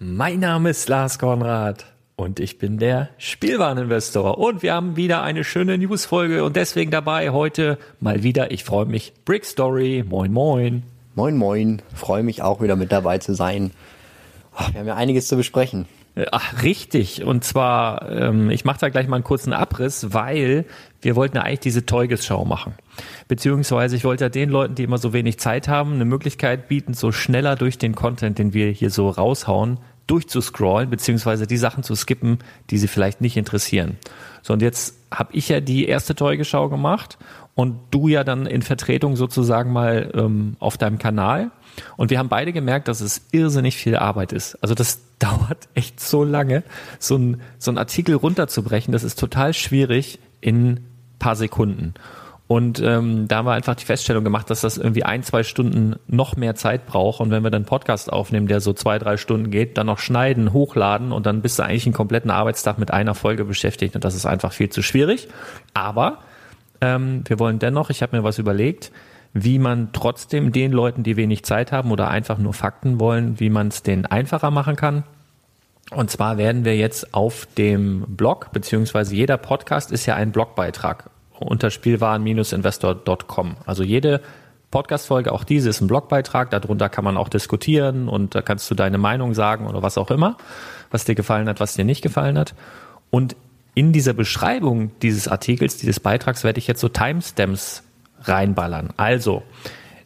Mein Name ist Lars Konrad und ich bin der Spielwareninvestor und wir haben wieder eine schöne Newsfolge und deswegen dabei heute mal wieder, ich freue mich, Brick Story. Moin, moin. Moin, moin. Freue mich auch wieder mit dabei zu sein. Ach, wir haben ja einiges zu besprechen. Ach, richtig. Und zwar, ähm, ich mache da gleich mal einen kurzen Abriss, weil wir wollten ja eigentlich diese Teuges-Schau machen. Beziehungsweise ich wollte ja den Leuten, die immer so wenig Zeit haben, eine Möglichkeit bieten, so schneller durch den Content, den wir hier so raushauen, durchzuscrollen, beziehungsweise die Sachen zu skippen, die sie vielleicht nicht interessieren. So, und jetzt habe ich ja die erste Teugeschau gemacht und du ja dann in Vertretung sozusagen mal ähm, auf deinem Kanal. Und wir haben beide gemerkt, dass es irrsinnig viel Arbeit ist. Also das dauert echt so lange, so ein, so ein Artikel runterzubrechen. Das ist total schwierig in paar Sekunden. Und ähm, da haben wir einfach die Feststellung gemacht, dass das irgendwie ein, zwei Stunden noch mehr Zeit braucht. Und wenn wir dann Podcast aufnehmen, der so zwei, drei Stunden geht, dann noch schneiden, hochladen und dann bist du eigentlich einen kompletten Arbeitstag mit einer Folge beschäftigt. Und das ist einfach viel zu schwierig. Aber ähm, wir wollen dennoch, ich habe mir was überlegt, wie man trotzdem den Leuten, die wenig Zeit haben oder einfach nur Fakten wollen, wie man es denen einfacher machen kann. Und zwar werden wir jetzt auf dem Blog, beziehungsweise jeder Podcast ist ja ein Blogbeitrag unter spielwaren-investor.com. Also jede Podcast-Folge, auch diese ist ein Blogbeitrag, darunter kann man auch diskutieren und da kannst du deine Meinung sagen oder was auch immer, was dir gefallen hat, was dir nicht gefallen hat. Und in dieser Beschreibung dieses Artikels, dieses Beitrags, werde ich jetzt so Timestamps reinballern. Also,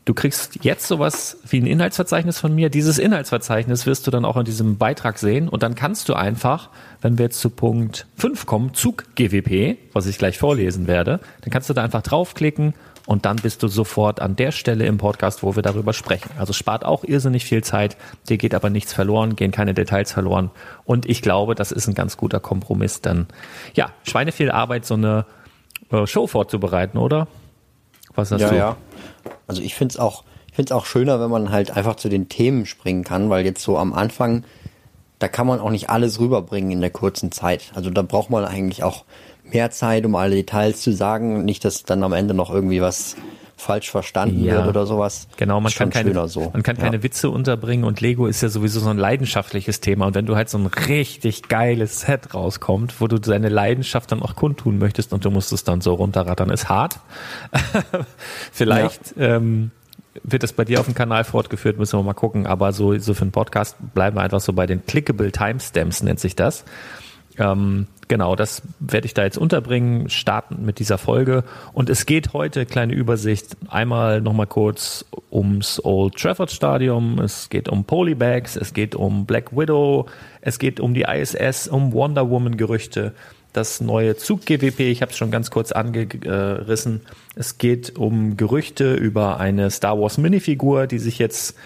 du kriegst jetzt sowas wie ein Inhaltsverzeichnis von mir. Dieses Inhaltsverzeichnis wirst du dann auch in diesem Beitrag sehen. Und dann kannst du einfach, wenn wir jetzt zu Punkt 5 kommen, Zug GWP, was ich gleich vorlesen werde, dann kannst du da einfach draufklicken und dann bist du sofort an der Stelle im Podcast, wo wir darüber sprechen. Also spart auch irrsinnig viel Zeit, dir geht aber nichts verloren, gehen keine Details verloren und ich glaube, das ist ein ganz guter Kompromiss, denn ja, Schweine viel Arbeit, so eine äh, Show vorzubereiten, oder? Was hast ja, du? Ja, also ich finde es auch, ich finde es auch schöner, wenn man halt einfach zu den Themen springen kann, weil jetzt so am Anfang, da kann man auch nicht alles rüberbringen in der kurzen Zeit. Also da braucht man eigentlich auch mehr Zeit, um alle Details zu sagen. Nicht, dass dann am Ende noch irgendwie was falsch verstanden ja, wird oder sowas. Genau, man kann, keine, so. man kann keine ja. Witze unterbringen und Lego ist ja sowieso so ein leidenschaftliches Thema. Und wenn du halt so ein richtig geiles Set rauskommt, wo du deine Leidenschaft dann auch kundtun möchtest und du musst es dann so runterrattern, ist hart. Vielleicht ja. ähm, wird das bei dir auf dem Kanal fortgeführt, müssen wir mal gucken. Aber so, so für einen Podcast bleiben wir einfach so bei den Clickable Timestamps, nennt sich das. Ähm, genau, das werde ich da jetzt unterbringen, starten mit dieser Folge. Und es geht heute, kleine Übersicht, einmal nochmal kurz ums Old Trafford Stadium, es geht um Polybags, es geht um Black Widow, es geht um die ISS, um Wonder Woman Gerüchte, das neue Zug GWP, ich habe es schon ganz kurz angerissen. Es geht um Gerüchte über eine Star Wars Minifigur, die sich jetzt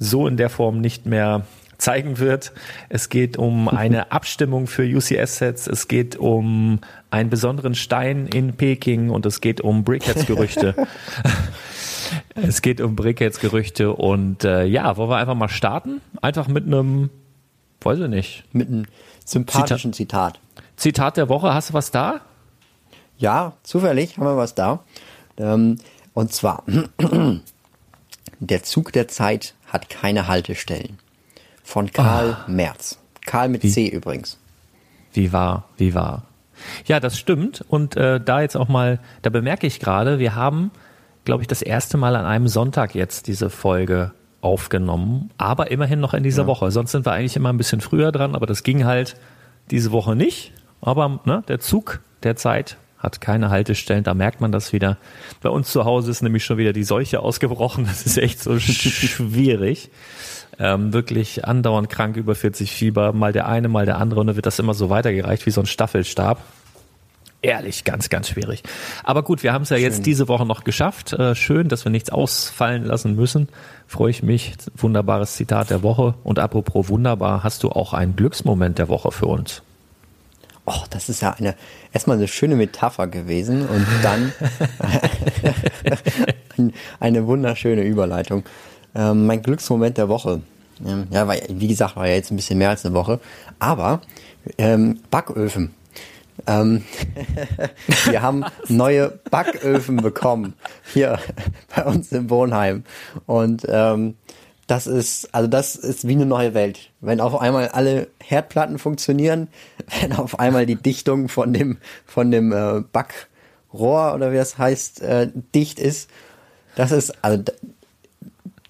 so in der Form nicht mehr zeigen wird. Es geht um eine Abstimmung für UCS-Sets. Es geht um einen besonderen Stein in Peking und es geht um Brickheads-Gerüchte. es geht um Brickheads-Gerüchte und äh, ja, wollen wir einfach mal starten? Einfach mit einem, weiß ich nicht. Mit einem sympathischen Zitat. Zitat der Woche, hast du was da? Ja, zufällig haben wir was da. Ähm, und zwar, der Zug der Zeit hat keine Haltestellen von Karl oh. Merz. Karl mit wie, C übrigens. Wie war, wie war. Ja, das stimmt. Und äh, da jetzt auch mal, da bemerke ich gerade, wir haben, glaube ich, das erste Mal an einem Sonntag jetzt diese Folge aufgenommen, aber immerhin noch in dieser ja. Woche. Sonst sind wir eigentlich immer ein bisschen früher dran, aber das ging halt diese Woche nicht. Aber ne, der Zug der Zeit hat keine Haltestellen, da merkt man das wieder. Bei uns zu Hause ist nämlich schon wieder die Seuche ausgebrochen. Das ist echt so schwierig ähm, wirklich andauernd krank, über 40 Fieber, mal der eine, mal der andere und dann wird das immer so weitergereicht wie so ein Staffelstab. Ehrlich, ganz, ganz schwierig. Aber gut, wir haben es ja schön. jetzt diese Woche noch geschafft. Äh, schön, dass wir nichts ausfallen lassen müssen. Freue ich mich. Wunderbares Zitat der Woche. Und apropos wunderbar, hast du auch einen Glücksmoment der Woche für uns? Oh, das ist ja eine, erstmal eine schöne Metapher gewesen und dann eine wunderschöne Überleitung. Ähm, mein Glücksmoment der Woche. Ähm, ja, war, wie gesagt, war ja jetzt ein bisschen mehr als eine Woche. Aber ähm, Backöfen. Ähm, wir haben neue Backöfen bekommen hier bei uns im Wohnheim. Und ähm, das ist, also das ist wie eine neue Welt. Wenn auf einmal alle Herdplatten funktionieren, wenn auf einmal die Dichtung von dem, von dem äh, Backrohr oder wie das heißt, äh, dicht ist. Das ist, also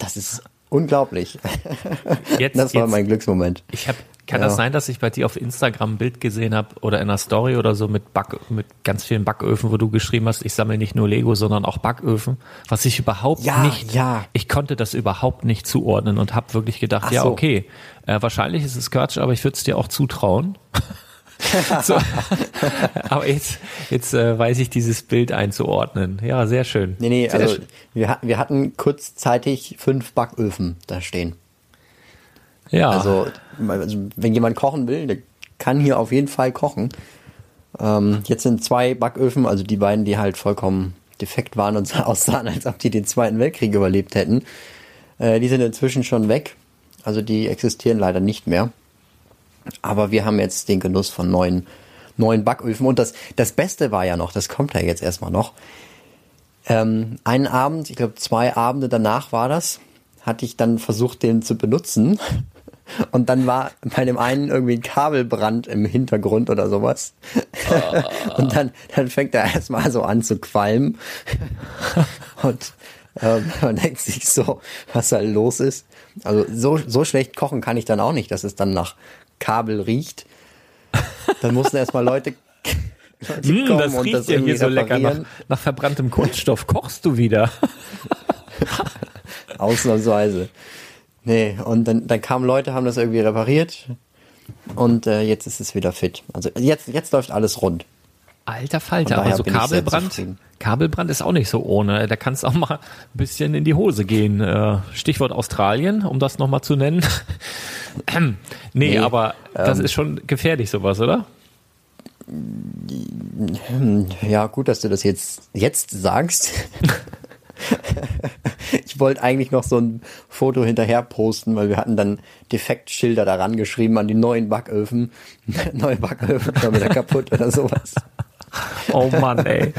das ist unglaublich. Jetzt, das war jetzt, mein Glücksmoment. Ich habe kann ja. das sein, dass ich bei dir auf Instagram ein Bild gesehen habe oder in einer Story oder so mit Back, mit ganz vielen Backöfen, wo du geschrieben hast, ich sammle nicht nur Lego, sondern auch Backöfen, was ich überhaupt ja, nicht, ja. ich konnte das überhaupt nicht zuordnen und habe wirklich gedacht, Ach ja, okay, äh, wahrscheinlich ist es Quatsch, aber ich würde es dir auch zutrauen. so. Aber jetzt, jetzt äh, weiß ich dieses Bild einzuordnen. Ja, sehr schön. Nee, nee, sehr also wir, wir hatten kurzzeitig fünf Backöfen da stehen. Ja. Also, also, wenn jemand kochen will, der kann hier auf jeden Fall kochen. Ähm, jetzt sind zwei Backöfen, also die beiden, die halt vollkommen defekt waren und aussahen, als ob die den Zweiten Weltkrieg überlebt hätten. Äh, die sind inzwischen schon weg. Also die existieren leider nicht mehr. Aber wir haben jetzt den Genuss von neuen, neuen Backöfen. Und das, das Beste war ja noch, das kommt ja jetzt erstmal noch. Ähm, einen Abend, ich glaube zwei Abende danach war das, hatte ich dann versucht, den zu benutzen. Und dann war bei dem einen irgendwie ein Kabelbrand im Hintergrund oder sowas. Oh. Und dann, dann fängt er erstmal so an zu qualmen. Und ähm, man denkt sich so, was da los ist. Also so, so schlecht kochen kann ich dann auch nicht, dass es dann nach Kabel riecht. dann mussten erstmal Leute, Leute mm, kommen das riecht und das ja hier so lecker nach, nach verbranntem Kunststoff. Kochst du wieder? Ausnahmsweise. Nee, und dann, dann kamen Leute, haben das irgendwie repariert und äh, jetzt ist es wieder fit. Also jetzt, jetzt läuft alles rund. Alter Falter, aber so Kabelbrand, Kabelbrand ist auch nicht so ohne. Da kann es auch mal ein bisschen in die Hose gehen. Äh, Stichwort Australien, um das nochmal zu nennen. nee, nee, aber das ähm, ist schon gefährlich, sowas, oder? Ja, gut, dass du das jetzt, jetzt sagst. ich wollte eigentlich noch so ein Foto hinterher posten, weil wir hatten dann Defektschilder daran geschrieben an die neuen Backöfen. Neue Backöfen schon wieder kaputt oder sowas. Oh Mann, ey.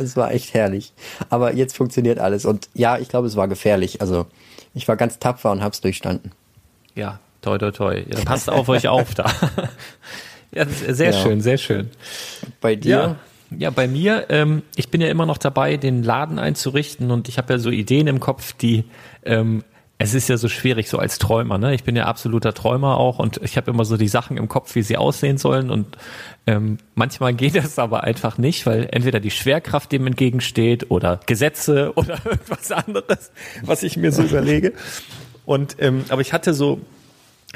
Es war echt herrlich. Aber jetzt funktioniert alles. Und ja, ich glaube, es war gefährlich. Also ich war ganz tapfer und hab's durchstanden. Ja, toi, toi, toi. Ja, passt auf euch auf da. Ja, sehr ja. schön, sehr schön. Bei dir? Ja. Ja, bei mir, ähm, ich bin ja immer noch dabei, den Laden einzurichten und ich habe ja so Ideen im Kopf, die ähm, es ist ja so schwierig, so als Träumer, ne? Ich bin ja absoluter Träumer auch und ich habe immer so die Sachen im Kopf, wie sie aussehen sollen und ähm, manchmal geht das aber einfach nicht, weil entweder die Schwerkraft dem entgegensteht oder Gesetze oder irgendwas anderes, was ich mir so überlege. Und ähm, aber ich hatte so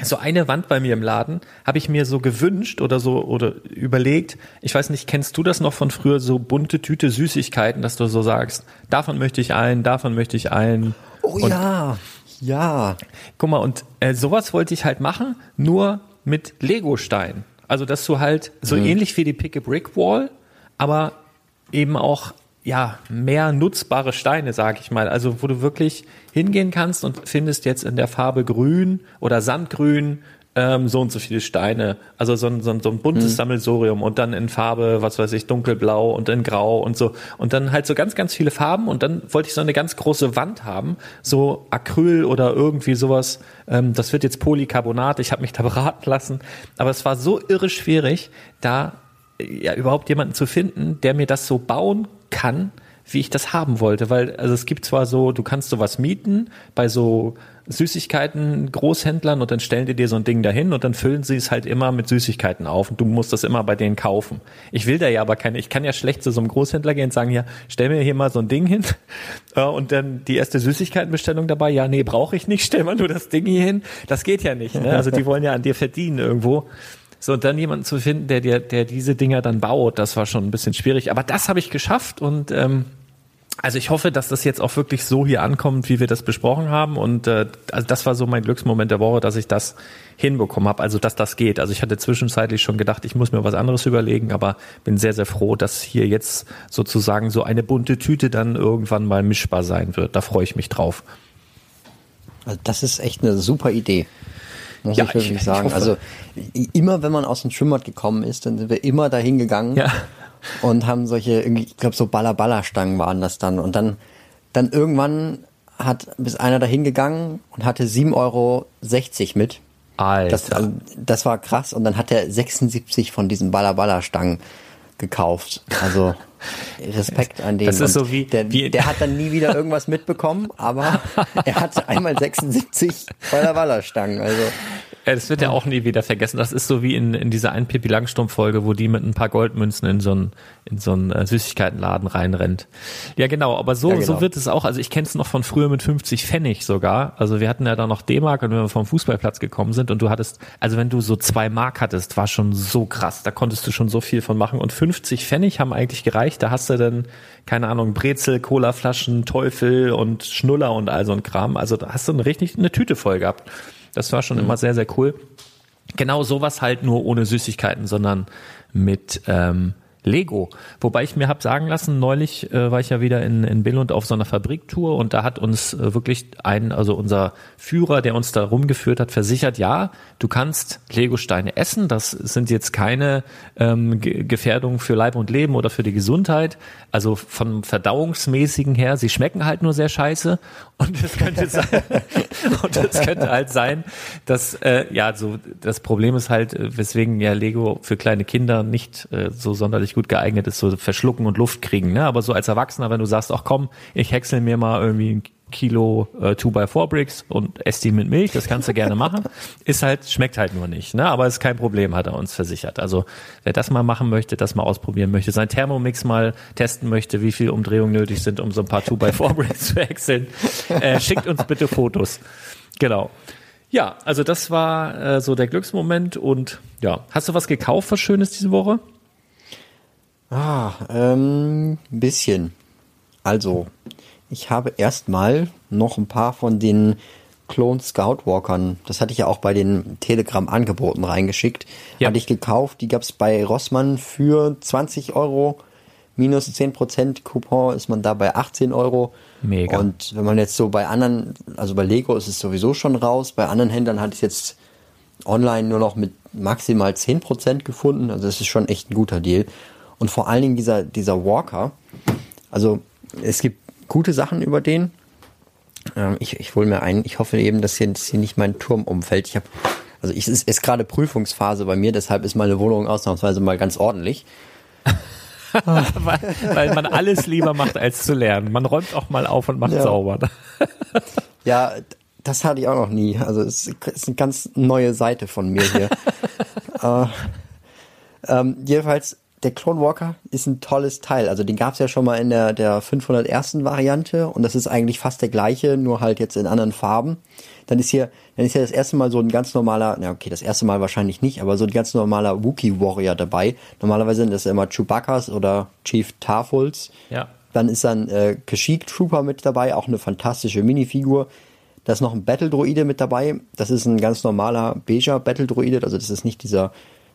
so eine Wand bei mir im Laden habe ich mir so gewünscht oder so oder überlegt. Ich weiß nicht, kennst du das noch von früher so bunte Tüte Süßigkeiten, dass du so sagst, davon möchte ich einen, davon möchte ich einen. Oh und, ja, ja. Guck mal und äh, sowas wollte ich halt machen, nur mit Lego-Stein. Also dass du halt so mhm. ähnlich wie die Pick a Brick Wall, aber eben auch ja, mehr nutzbare Steine, sag ich mal. Also wo du wirklich hingehen kannst und findest jetzt in der Farbe grün oder Sandgrün ähm, so und so viele Steine. Also so ein, so ein, so ein buntes mhm. Sammelsorium und dann in Farbe, was weiß ich, dunkelblau und in grau und so. Und dann halt so ganz, ganz viele Farben und dann wollte ich so eine ganz große Wand haben, so Acryl oder irgendwie sowas. Ähm, das wird jetzt Polycarbonat, ich habe mich da beraten lassen. Aber es war so irre schwierig, da ja überhaupt jemanden zu finden, der mir das so bauen kann, wie ich das haben wollte. Weil, also es gibt zwar so, du kannst sowas mieten bei so Süßigkeiten Großhändlern und dann stellen die dir so ein Ding dahin und dann füllen sie es halt immer mit Süßigkeiten auf und du musst das immer bei denen kaufen. Ich will da ja aber keine, ich kann ja schlecht zu so einem Großhändler gehen und sagen, ja, stell mir hier mal so ein Ding hin äh, und dann die erste Süßigkeitenbestellung dabei, ja, nee, brauche ich nicht, stell mal nur das Ding hier hin. Das geht ja nicht. Ne? Also die wollen ja an dir verdienen irgendwo. So, und dann jemanden zu finden, der, der, der diese Dinger dann baut, das war schon ein bisschen schwierig. Aber das habe ich geschafft und ähm, also ich hoffe, dass das jetzt auch wirklich so hier ankommt, wie wir das besprochen haben. Und äh, also das war so mein Glücksmoment der Woche, dass ich das hinbekommen habe, also dass das geht. Also ich hatte zwischenzeitlich schon gedacht, ich muss mir was anderes überlegen, aber bin sehr, sehr froh, dass hier jetzt sozusagen so eine bunte Tüte dann irgendwann mal mischbar sein wird. Da freue ich mich drauf. Also das ist echt eine super Idee muss ja, ich wirklich ich, sagen. Ich also immer wenn man aus dem Schwimmbad gekommen ist, dann sind wir immer dahin gegangen ja. Und haben solche, ich glaube so Baller-Baller-Stangen waren das dann. Und dann, dann irgendwann hat bis einer dahin gegangen und hatte 7,60 Euro mit. Alter. Das, also, das war krass. Und dann hat er 76 von diesen Baller-Baller-Stangen gekauft. Also Respekt an den. Das ist so wie, der, wie der hat dann nie wieder irgendwas mitbekommen, aber er hatte einmal 76 Baller Baller Stangen. Also ja, das wird ja auch nie wieder vergessen. Das ist so wie in, in dieser einen Pippi Langstrumpf-Folge, wo die mit ein paar Goldmünzen in so einen, in so einen äh, Süßigkeitenladen reinrennt. Ja, genau, aber so, ja, genau. so wird es auch. Also ich kenne es noch von früher mit 50 Pfennig sogar. Also wir hatten ja da noch D-Mark und wenn wir vom Fußballplatz gekommen sind und du hattest, also wenn du so zwei Mark hattest, war schon so krass. Da konntest du schon so viel von machen. Und 50 Pfennig haben eigentlich gereicht. Da hast du dann, keine Ahnung, Brezel, Colaflaschen, Teufel und Schnuller und all so ein Kram. Also da hast du eine richtig eine Tüte voll gehabt. Das war schon mhm. immer sehr, sehr cool. Genau sowas halt nur ohne Süßigkeiten, sondern mit ähm, Lego. Wobei ich mir habe sagen lassen, neulich äh, war ich ja wieder in, in Billund auf so einer Fabriktour und da hat uns äh, wirklich ein, also unser Führer, der uns da rumgeführt hat, versichert, ja, du kannst Lego-Steine essen. Das sind jetzt keine ähm, Gefährdungen für Leib und Leben oder für die Gesundheit. Also von verdauungsmäßigen her, sie schmecken halt nur sehr scheiße. Und es könnte sein, und es könnte halt sein, dass äh, ja so das Problem ist halt, äh, weswegen ja Lego für kleine Kinder nicht äh, so sonderlich gut geeignet ist, so verschlucken und Luft kriegen. Ne? Aber so als Erwachsener, wenn du sagst, ach komm, ich häcksel mir mal irgendwie ein Kilo äh, 2x4 Bricks und ess die mit Milch, das kannst du gerne machen. Ist halt, schmeckt halt nur nicht, ne? Aber ist kein Problem, hat er uns versichert. Also wer das mal machen möchte, das mal ausprobieren möchte, sein Thermomix mal testen möchte, wie viel Umdrehungen nötig sind, um so ein paar 2x4 Bricks zu wechseln, äh, schickt uns bitte Fotos. Genau. Ja, also das war äh, so der Glücksmoment und ja, hast du was gekauft, was Schönes diese Woche? Ah, ähm, ein bisschen. Also, ich habe erstmal noch ein paar von den Clone Scout Walkern, das hatte ich ja auch bei den Telegram-Angeboten reingeschickt, ja. hatte ich gekauft. Die gab es bei Rossmann für 20 Euro. Minus 10% Coupon ist man da bei 18 Euro. Mega. Und wenn man jetzt so bei anderen, also bei Lego ist es sowieso schon raus, bei anderen Händlern hatte ich jetzt online nur noch mit maximal 10% gefunden. Also das ist schon echt ein guter Deal. Und vor allen Dingen dieser, dieser Walker. Also es gibt gute Sachen über den. Ähm, ich, ich hole mir ein. Ich hoffe eben, dass hier, dass hier nicht mein Turm umfällt. Ich habe, also ich, es ist, ist gerade Prüfungsphase bei mir, deshalb ist meine Wohnung ausnahmsweise mal ganz ordentlich. weil, weil, man alles lieber macht, als zu lernen. Man räumt auch mal auf und macht ja. sauber. ja, das hatte ich auch noch nie. Also es ist eine ganz neue Seite von mir hier. äh, ähm, jedenfalls der Clone Walker ist ein tolles Teil. Also den gab es ja schon mal in der, der 501. Variante und das ist eigentlich fast der gleiche, nur halt jetzt in anderen Farben. Dann ist hier, dann ist ja das erste Mal so ein ganz normaler, na okay, das erste Mal wahrscheinlich nicht, aber so ein ganz normaler Wookiee Warrior dabei. Normalerweise sind das immer Chewbacca's oder Chief Tarfuls. Ja. Dann ist dann äh, Kashyyyk Trooper mit dabei, auch eine fantastische Minifigur. Da ist noch ein Battle Droide mit dabei. Das ist ein ganz normaler beiger Battle Droide, also das ist nicht dieser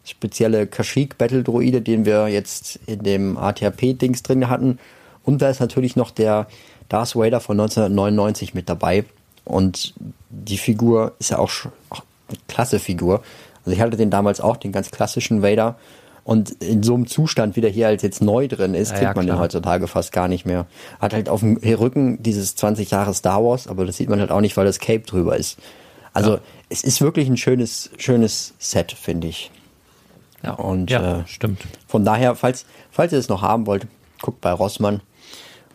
spezielle Kashyyyk Battle Droide, den wir jetzt in dem ATRP-Dings drin hatten. Und da ist natürlich noch der Darth Vader von 1999 mit dabei. Und die Figur ist ja auch, auch eine klasse Figur. Also ich hatte den damals auch, den ganz klassischen Vader. Und in so einem Zustand, wie der hier als jetzt neu drin ist, kriegt ja, man den heutzutage fast gar nicht mehr. Hat halt auf dem Rücken dieses 20 Jahre Star Wars, aber das sieht man halt auch nicht, weil das Cape drüber ist. Also ja. es ist wirklich ein schönes, schönes Set, finde ich. Ja, und ja, äh, stimmt. Von daher, falls, falls ihr es noch haben wollt, guckt bei Rossmann.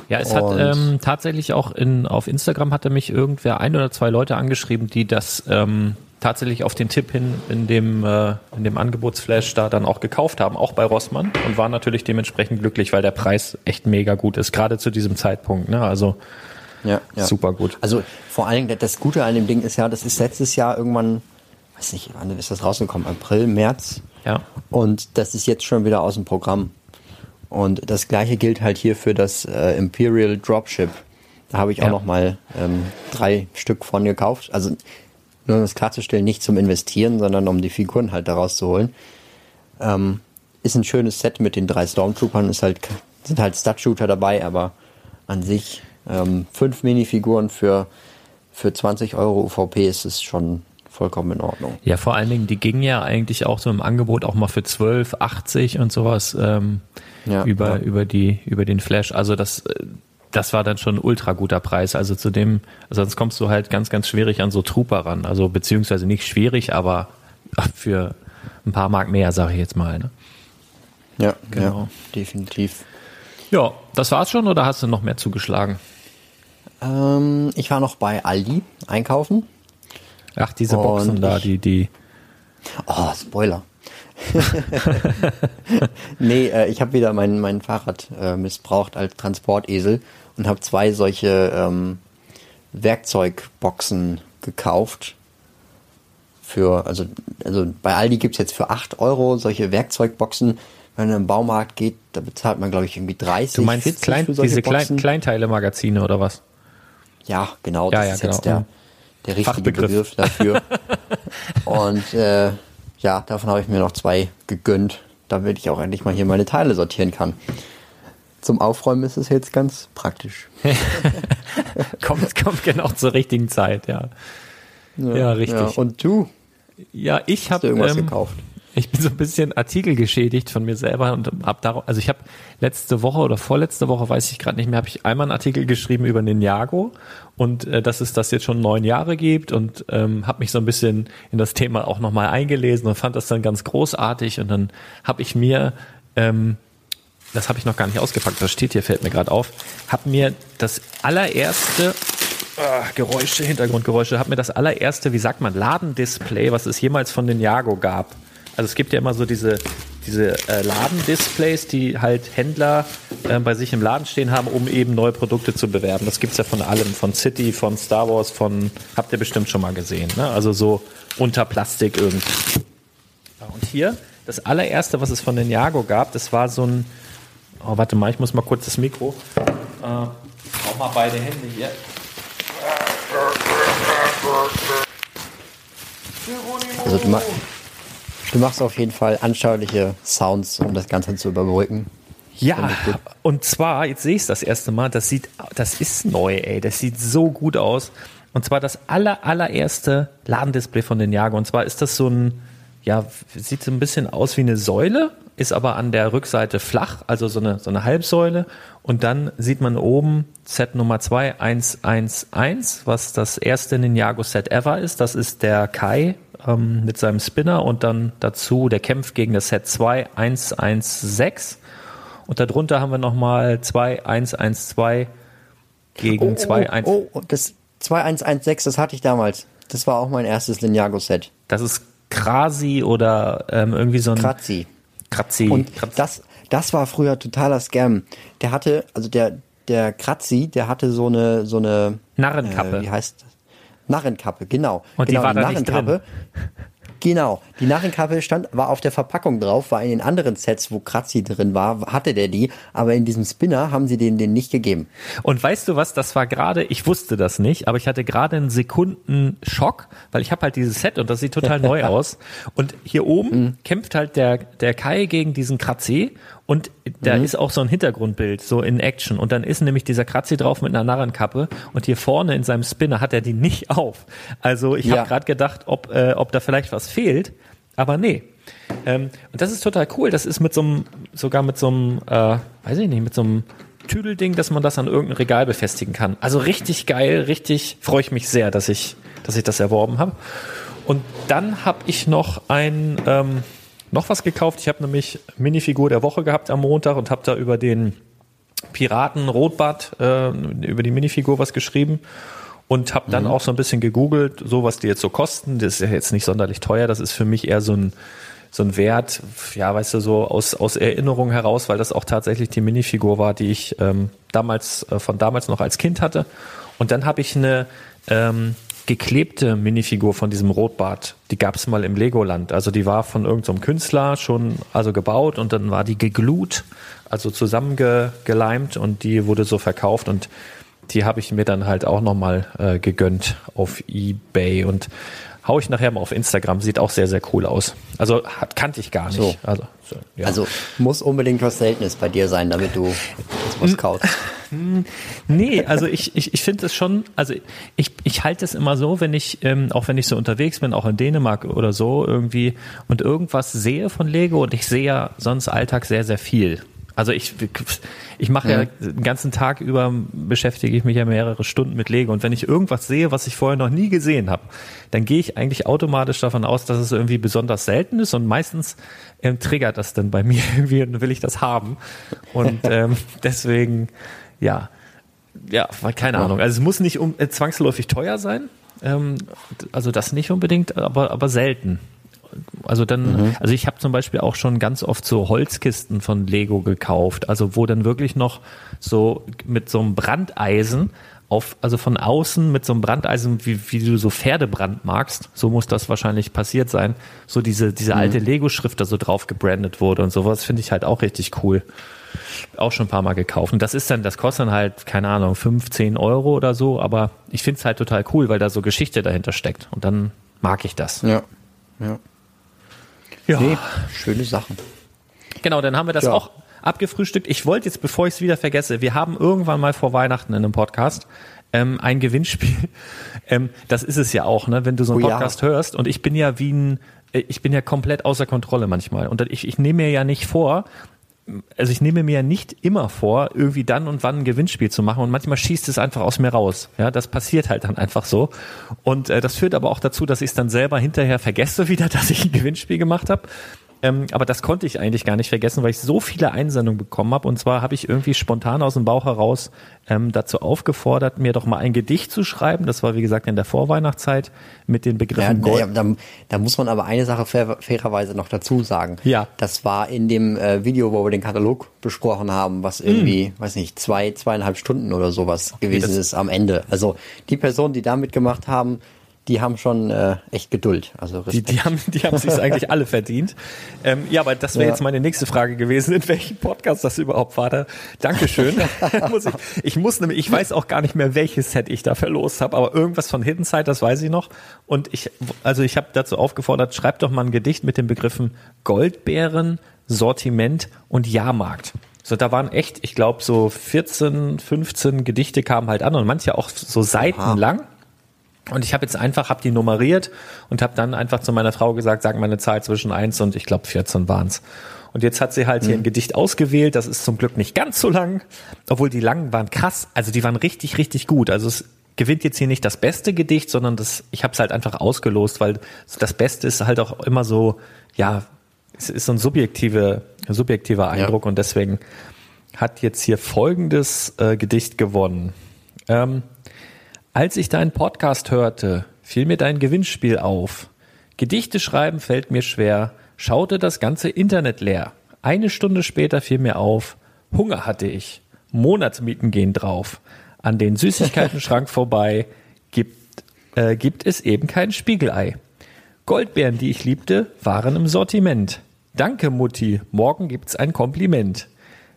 Ja, es hat ähm, tatsächlich auch in, auf Instagram hatte mich irgendwer ein oder zwei Leute angeschrieben, die das ähm, tatsächlich auf den Tipp hin in dem, äh, in dem Angebotsflash da dann auch gekauft haben, auch bei Rossmann und waren natürlich dementsprechend glücklich, weil der Preis echt mega gut ist, gerade zu diesem Zeitpunkt. Ne? Also ja, ja. super gut. Also vor allen Dingen, das Gute an dem Ding ist ja, das ist letztes Jahr irgendwann, weiß nicht, wann ist das rausgekommen? April, März? Ja. Und das ist jetzt schon wieder aus dem Programm. Und das gleiche gilt halt hier für das äh, Imperial Dropship. Da habe ich auch ja. noch mal ähm, drei Stück von gekauft. Also nur um das klarzustellen, nicht zum Investieren, sondern um die Figuren halt daraus zu holen. Ähm, ist ein schönes Set mit den drei Stormtroopern. Ist halt, sind halt Stud-Shooter dabei, aber an sich ähm, fünf Minifiguren für, für 20 Euro UVP ist es schon vollkommen in Ordnung. Ja, vor allen Dingen, die gingen ja eigentlich auch so im Angebot auch mal für 12, 80 und sowas ähm, ja, über, ja. über, die, über den Flash. Also das, äh, das war dann schon ein ultra guter Preis. Also zu dem, sonst kommst du halt ganz, ganz schwierig an so Trooper ran. Also beziehungsweise nicht schwierig, aber für ein paar Mark mehr, sage ich jetzt mal. Ne? Ja, genau. Ja, definitiv. Ja, das war's schon oder hast du noch mehr zugeschlagen? Ähm, ich war noch bei Aldi einkaufen. Ach, diese und Boxen da, die, die. Oh, Spoiler. nee, äh, ich habe wieder mein, mein Fahrrad äh, missbraucht als Transportesel und habe zwei solche ähm, Werkzeugboxen gekauft. Für, also, also bei Aldi gibt's jetzt für 8 Euro solche Werkzeugboxen. Wenn man im Baumarkt geht, da bezahlt man, glaube ich, irgendwie 30, Du meinst Klein, diese Klein, Kleinteile-Magazine oder was? Ja, genau, das ja, ja, ist genau. jetzt der, der richtige Begriff dafür. Und äh, ja, davon habe ich mir noch zwei gegönnt, damit ich auch endlich mal hier meine Teile sortieren kann. Zum Aufräumen ist es jetzt ganz praktisch. kommt, kommt genau zur richtigen Zeit, ja. Ja, ja richtig. Ja, und du? Ja, ich habe irgendwas ähm, gekauft. Ich bin so ein bisschen Artikel geschädigt von mir selber und habe darauf, also ich habe letzte Woche oder vorletzte Woche, weiß ich gerade nicht mehr, habe ich einmal einen Artikel geschrieben über Ninjago und äh, dass es das jetzt schon neun Jahre gibt und ähm, habe mich so ein bisschen in das Thema auch nochmal eingelesen und fand das dann ganz großartig und dann habe ich mir ähm, das habe ich noch gar nicht ausgepackt, das steht hier, fällt mir gerade auf, habe mir das allererste ah, Geräusche, Hintergrundgeräusche, habe mir das allererste, wie sagt man, Ladendisplay, was es jemals von den Jago gab. Also es gibt ja immer so diese, diese äh, Ladendisplays, die halt Händler äh, bei sich im Laden stehen haben, um eben neue Produkte zu bewerben. Das gibt es ja von allem, von City, von Star Wars, von, habt ihr bestimmt schon mal gesehen, ne? Also so unter Plastik irgendwie. Ja, und hier, das allererste, was es von den Jago gab, das war so ein, oh warte mal, ich muss mal kurz das Mikro, äh, auch mal beide Hände hier. Also du, ma du machst auf jeden Fall anschauliche Sounds, um das Ganze zu überbrücken. Ja, und zwar, jetzt sehe ich es das erste Mal, das sieht, das ist neu, ey, das sieht so gut aus. Und zwar das aller, allererste Ladendisplay von den Jago. Und zwar ist das so ein, ja, sieht so ein bisschen aus wie eine Säule, ist aber an der Rückseite flach, also so eine, so eine Halbsäule. Und dann sieht man oben Set Nummer 2, 111, was das erste Ninjago-Set ever ist. Das ist der Kai ähm, mit seinem Spinner und dann dazu, der kämpft gegen das Set 2, 116. Und darunter haben wir nochmal 2112 gegen oh, 21. Oh, oh, das 2116, das hatte ich damals. Das war auch mein erstes Ninjago-Set. Das ist Krasi oder ähm, irgendwie so ein. Kratzi. Kratzi. Und Kratzi. das, das war früher totaler Scam. Der hatte, also der, der Kratzi, der hatte so eine, so eine Narrenkappe. Äh, wie heißt das? Narrenkappe, genau. Und genau, die war die da Narrenkappe. Genau, die Narrenkappe stand, war auf der Verpackung drauf, war in den anderen Sets, wo Kratzi drin war, hatte der die, aber in diesem Spinner haben sie den, den nicht gegeben. Und weißt du was, das war gerade, ich wusste das nicht, aber ich hatte gerade einen Sekundenschock, weil ich habe halt dieses Set und das sieht total neu aus. Und hier oben mhm. kämpft halt der, der Kai gegen diesen Kratzi und da mhm. ist auch so ein Hintergrundbild, so in Action. Und dann ist nämlich dieser Kratzi drauf mit einer Narrenkappe. Und hier vorne in seinem Spinner hat er die nicht auf. Also ich ja. habe gerade gedacht, ob, äh, ob da vielleicht was fehlt. Aber nee. Ähm, und das ist total cool. Das ist mit so einem, sogar mit so einem, äh, weiß ich nicht, mit so einem Tüdelding, dass man das an irgendein Regal befestigen kann. Also richtig geil, richtig freue ich mich sehr, dass ich, dass ich das erworben habe. Und dann habe ich noch ein, ähm, noch was gekauft. Ich habe nämlich Minifigur der Woche gehabt am Montag und habe da über den Piraten Rotbart, äh, über die Minifigur was geschrieben und habe dann mhm. auch so ein bisschen gegoogelt, so was die jetzt so kosten. Das ist ja jetzt nicht sonderlich teuer. Das ist für mich eher so ein so ein Wert, ja, weißt du, so aus, aus Erinnerung heraus, weil das auch tatsächlich die Minifigur war, die ich ähm, damals, äh, von damals noch als Kind hatte. Und dann habe ich eine ähm, geklebte Minifigur von diesem Rotbart. Die gab es mal im Legoland. Also die war von irgendeinem so Künstler schon also gebaut und dann war die geglut, also zusammengeleimt und die wurde so verkauft und die habe ich mir dann halt auch nochmal äh, gegönnt auf Ebay und hau ich nachher mal auf Instagram. Sieht auch sehr, sehr cool aus. Also hat, kannte ich gar nicht. So. Also, so, ja. also muss unbedingt was Seltenes bei dir sein, damit du was kaufst. Nee, also ich, ich, ich finde es schon, also ich, ich halte es immer so, wenn ich, ähm, auch wenn ich so unterwegs bin, auch in Dänemark oder so irgendwie und irgendwas sehe von Lego und ich sehe ja sonst Alltag sehr, sehr viel. Also ich, ich mache ja. ja den ganzen Tag über, beschäftige ich mich ja mehrere Stunden mit Lego. Und wenn ich irgendwas sehe, was ich vorher noch nie gesehen habe, dann gehe ich eigentlich automatisch davon aus, dass es irgendwie besonders selten ist. Und meistens ähm, triggert das dann bei mir irgendwie und will ich das haben. Und ähm, deswegen, ja, ja, keine Ahnung. Also es muss nicht um, äh, zwangsläufig teuer sein. Ähm, also das nicht unbedingt, aber, aber selten. Also dann, mhm. also ich habe zum Beispiel auch schon ganz oft so Holzkisten von Lego gekauft, also wo dann wirklich noch so mit so einem Brandeisen auf, also von außen mit so einem Brandeisen, wie, wie du so Pferdebrand magst, so muss das wahrscheinlich passiert sein, so diese, diese mhm. alte Lego-Schrift da so drauf gebrandet wurde und sowas finde ich halt auch richtig cool. Auch schon ein paar Mal gekauft. Und das ist dann, das kostet dann halt, keine Ahnung, 15 Euro oder so, aber ich finde es halt total cool, weil da so Geschichte dahinter steckt. Und dann mag ich das. Ja. Ja. Ja. Nee, schöne Sachen. Genau, dann haben wir das ja. auch abgefrühstückt. Ich wollte jetzt, bevor ich es wieder vergesse, wir haben irgendwann mal vor Weihnachten in einem Podcast ähm, ein Gewinnspiel. Ähm, das ist es ja auch, ne? Wenn du so einen oh, Podcast ja. hörst und ich bin ja wie ein, äh, ich bin ja komplett außer Kontrolle manchmal. Und ich, ich nehme mir ja nicht vor, also ich nehme mir ja nicht immer vor, irgendwie dann und wann ein Gewinnspiel zu machen und manchmal schießt es einfach aus mir raus. Ja, das passiert halt dann einfach so. Und äh, das führt aber auch dazu, dass ich es dann selber hinterher vergesse wieder, dass ich ein Gewinnspiel gemacht habe. Ähm, aber das konnte ich eigentlich gar nicht vergessen, weil ich so viele Einsendungen bekommen habe. Und zwar habe ich irgendwie spontan aus dem Bauch heraus ähm, dazu aufgefordert, mir doch mal ein Gedicht zu schreiben. Das war, wie gesagt, in der Vorweihnachtszeit mit den Begriffen ja, Gold. Da, da, muss man aber eine Sache fair, fairerweise noch dazu sagen. Ja. Das war in dem äh, Video, wo wir den Katalog besprochen haben, was irgendwie, mm. weiß nicht, zwei, zweieinhalb Stunden oder sowas okay, gewesen ist am Ende. Also die Personen, die da mitgemacht haben, die haben schon äh, echt Geduld. Also Respekt. Die, die haben die haben sich eigentlich alle verdient. Ähm, ja, aber das wäre ja. jetzt meine nächste Frage gewesen, in welchem Podcast das überhaupt war. Da. Dankeschön. muss ich, ich muss nämlich, ich weiß auch gar nicht mehr, welches Set ich da verlost habe, aber irgendwas von Hidden Side, das weiß ich noch. Und ich, also ich habe dazu aufgefordert, schreibt doch mal ein Gedicht mit den Begriffen Goldbeeren, Sortiment und Jahrmarkt. So, da waren echt, ich glaube, so 14, 15 Gedichte kamen halt an und manche auch so seitenlang. Und ich habe jetzt einfach, habe die nummeriert und habe dann einfach zu meiner Frau gesagt, sag mal eine Zahl zwischen eins und ich glaube 14 waren's. Und jetzt hat sie halt hier ein mhm. Gedicht ausgewählt, das ist zum Glück nicht ganz so lang, obwohl die langen waren krass, also die waren richtig, richtig gut. Also es gewinnt jetzt hier nicht das beste Gedicht, sondern das, ich habe es halt einfach ausgelost, weil das Beste ist halt auch immer so, ja, es ist so ein subjektive, subjektiver Eindruck ja. und deswegen hat jetzt hier folgendes äh, Gedicht gewonnen. Ähm, als ich deinen Podcast hörte, fiel mir dein Gewinnspiel auf. Gedichte schreiben fällt mir schwer, schaute das ganze Internet leer. Eine Stunde später fiel mir auf, Hunger hatte ich. Monatsmieten gehen drauf. An den Süßigkeiten-Schrank vorbei gibt, äh, gibt es eben kein Spiegelei. Goldbeeren, die ich liebte, waren im Sortiment. Danke, Mutti, morgen gibt's ein Kompliment.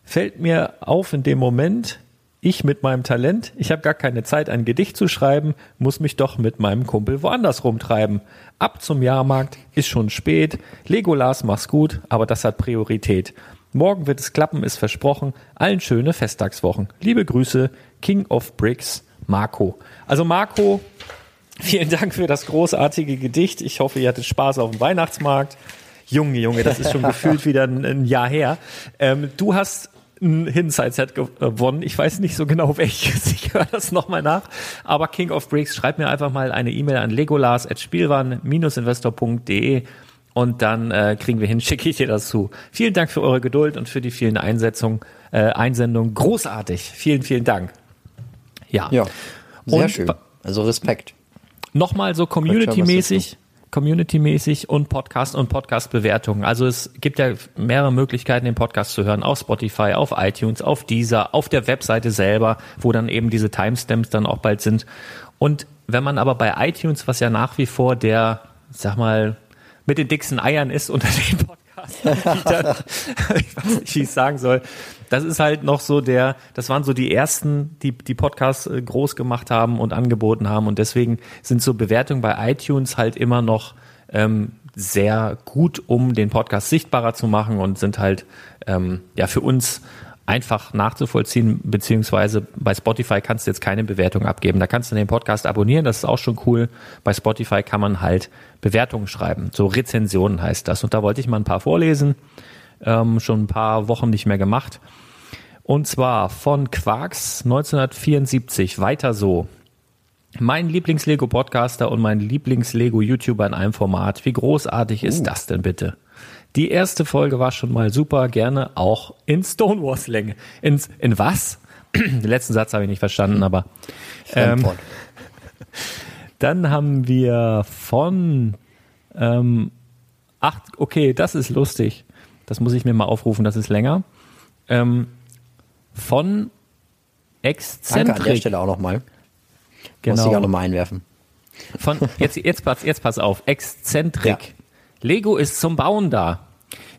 Fällt mir auf in dem Moment, ich mit meinem Talent, ich habe gar keine Zeit, ein Gedicht zu schreiben, muss mich doch mit meinem Kumpel woanders rumtreiben. Ab zum Jahrmarkt, ist schon spät. Legolas, mach's gut, aber das hat Priorität. Morgen wird es klappen, ist versprochen. Allen schöne Festtagswochen. Liebe Grüße, King of Bricks, Marco. Also Marco, vielen Dank für das großartige Gedicht. Ich hoffe, ihr hattet Spaß auf dem Weihnachtsmarkt. Junge, Junge, das ist schon gefühlt wieder ein, Jahr her. Ähm, du hast ein Hidden Side Set gewonnen. Ich weiß nicht so genau welches. Ich höre das nochmal nach. Aber King of Breaks, schreib mir einfach mal eine E-Mail an legolas.spielwaren-investor.de und dann äh, kriegen wir hin, schicke ich dir das zu. Vielen Dank für eure Geduld und für die vielen Einsetzungen, äh, Einsendungen. Großartig. Vielen, vielen Dank. Ja. Ja. Sehr und, schön. Also Respekt. Nochmal so community-mäßig community-mäßig und Podcast und Podcast-Bewertungen. Also es gibt ja mehrere Möglichkeiten, den Podcast zu hören, auf Spotify, auf iTunes, auf Deezer, auf der Webseite selber, wo dann eben diese Timestamps dann auch bald sind. Und wenn man aber bei iTunes, was ja nach wie vor der, sag mal, mit den dicksten Eiern ist unter den Podcast-Anbietern, ich weiß nicht, wie ich es sagen soll, das ist halt noch so der, das waren so die ersten, die die Podcasts äh, groß gemacht haben und angeboten haben und deswegen sind so Bewertungen bei iTunes halt immer noch ähm, sehr gut, um den Podcast sichtbarer zu machen und sind halt ähm, ja für uns einfach nachzuvollziehen, beziehungsweise bei Spotify kannst du jetzt keine Bewertung abgeben. Da kannst du den Podcast abonnieren, das ist auch schon cool. Bei Spotify kann man halt Bewertungen schreiben, so Rezensionen heißt das. Und da wollte ich mal ein paar vorlesen ähm, schon ein paar Wochen nicht mehr gemacht. Und zwar von Quarks 1974, weiter so. Mein Lieblings-Lego-Podcaster und mein Lieblings-Lego-YouTuber in einem Format. Wie großartig ist uh. das denn bitte? Die erste Folge war schon mal super, gerne auch in Stonewalls-Länge. In, in was? Den letzten Satz habe ich nicht verstanden, aber. Ähm, dann haben wir von ähm, ach, okay, das ist lustig. Das muss ich mir mal aufrufen, das ist länger. Ähm, von Exzentrik. Danke an der Stelle auch nochmal. Genau. Muss ich auch nochmal einwerfen. Von, jetzt, jetzt, pass, jetzt pass auf. Exzentrik. Ja. Lego ist zum Bauen da.